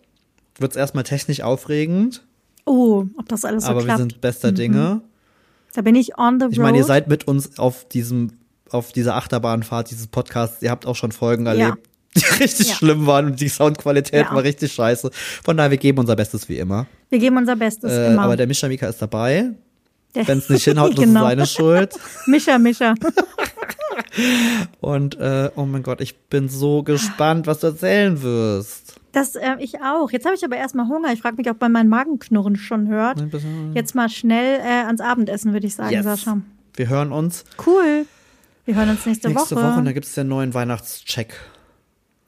wird's erstmal technisch aufregend, Oh, ob das alles so aber wir klappt. sind bester Dinge. da bin ich on the road. Ich meine, ihr seid mit uns auf diesem, auf dieser Achterbahnfahrt dieses Podcasts. Ihr habt auch schon Folgen erlebt, die richtig Ja. schlimm waren und die Soundqualität Ja. war richtig scheiße. Von daher, wir geben unser Bestes wie immer. wir geben unser Bestes Äh, immer. aber der Mischa Mika ist dabei. Wenn es nicht hinhaut, das Genau. ist seine Schuld. Mischa, Mischa. Und äh, oh mein Gott, ich bin so gespannt, was du erzählen wirst. Das äh, ich auch. Jetzt habe ich aber erstmal Hunger. Ich frage mich, ob man mein Magenknurren schon hört. Jetzt mal schnell äh, ans Abendessen, würde ich sagen, Yes. Sascha. Wir hören uns Cool. Wir hören uns nächste, nächste Woche, Woche. und da gibt es den neuen Weihnachtscheck.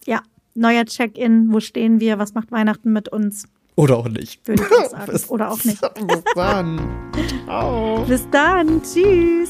Ja, neuer Check-in. Wo stehen wir? Was macht Weihnachten mit uns? Oder auch nicht. Würde ich sagen. Oder auch nicht. Bis dann. Ciao. Bis dann. Tschüss.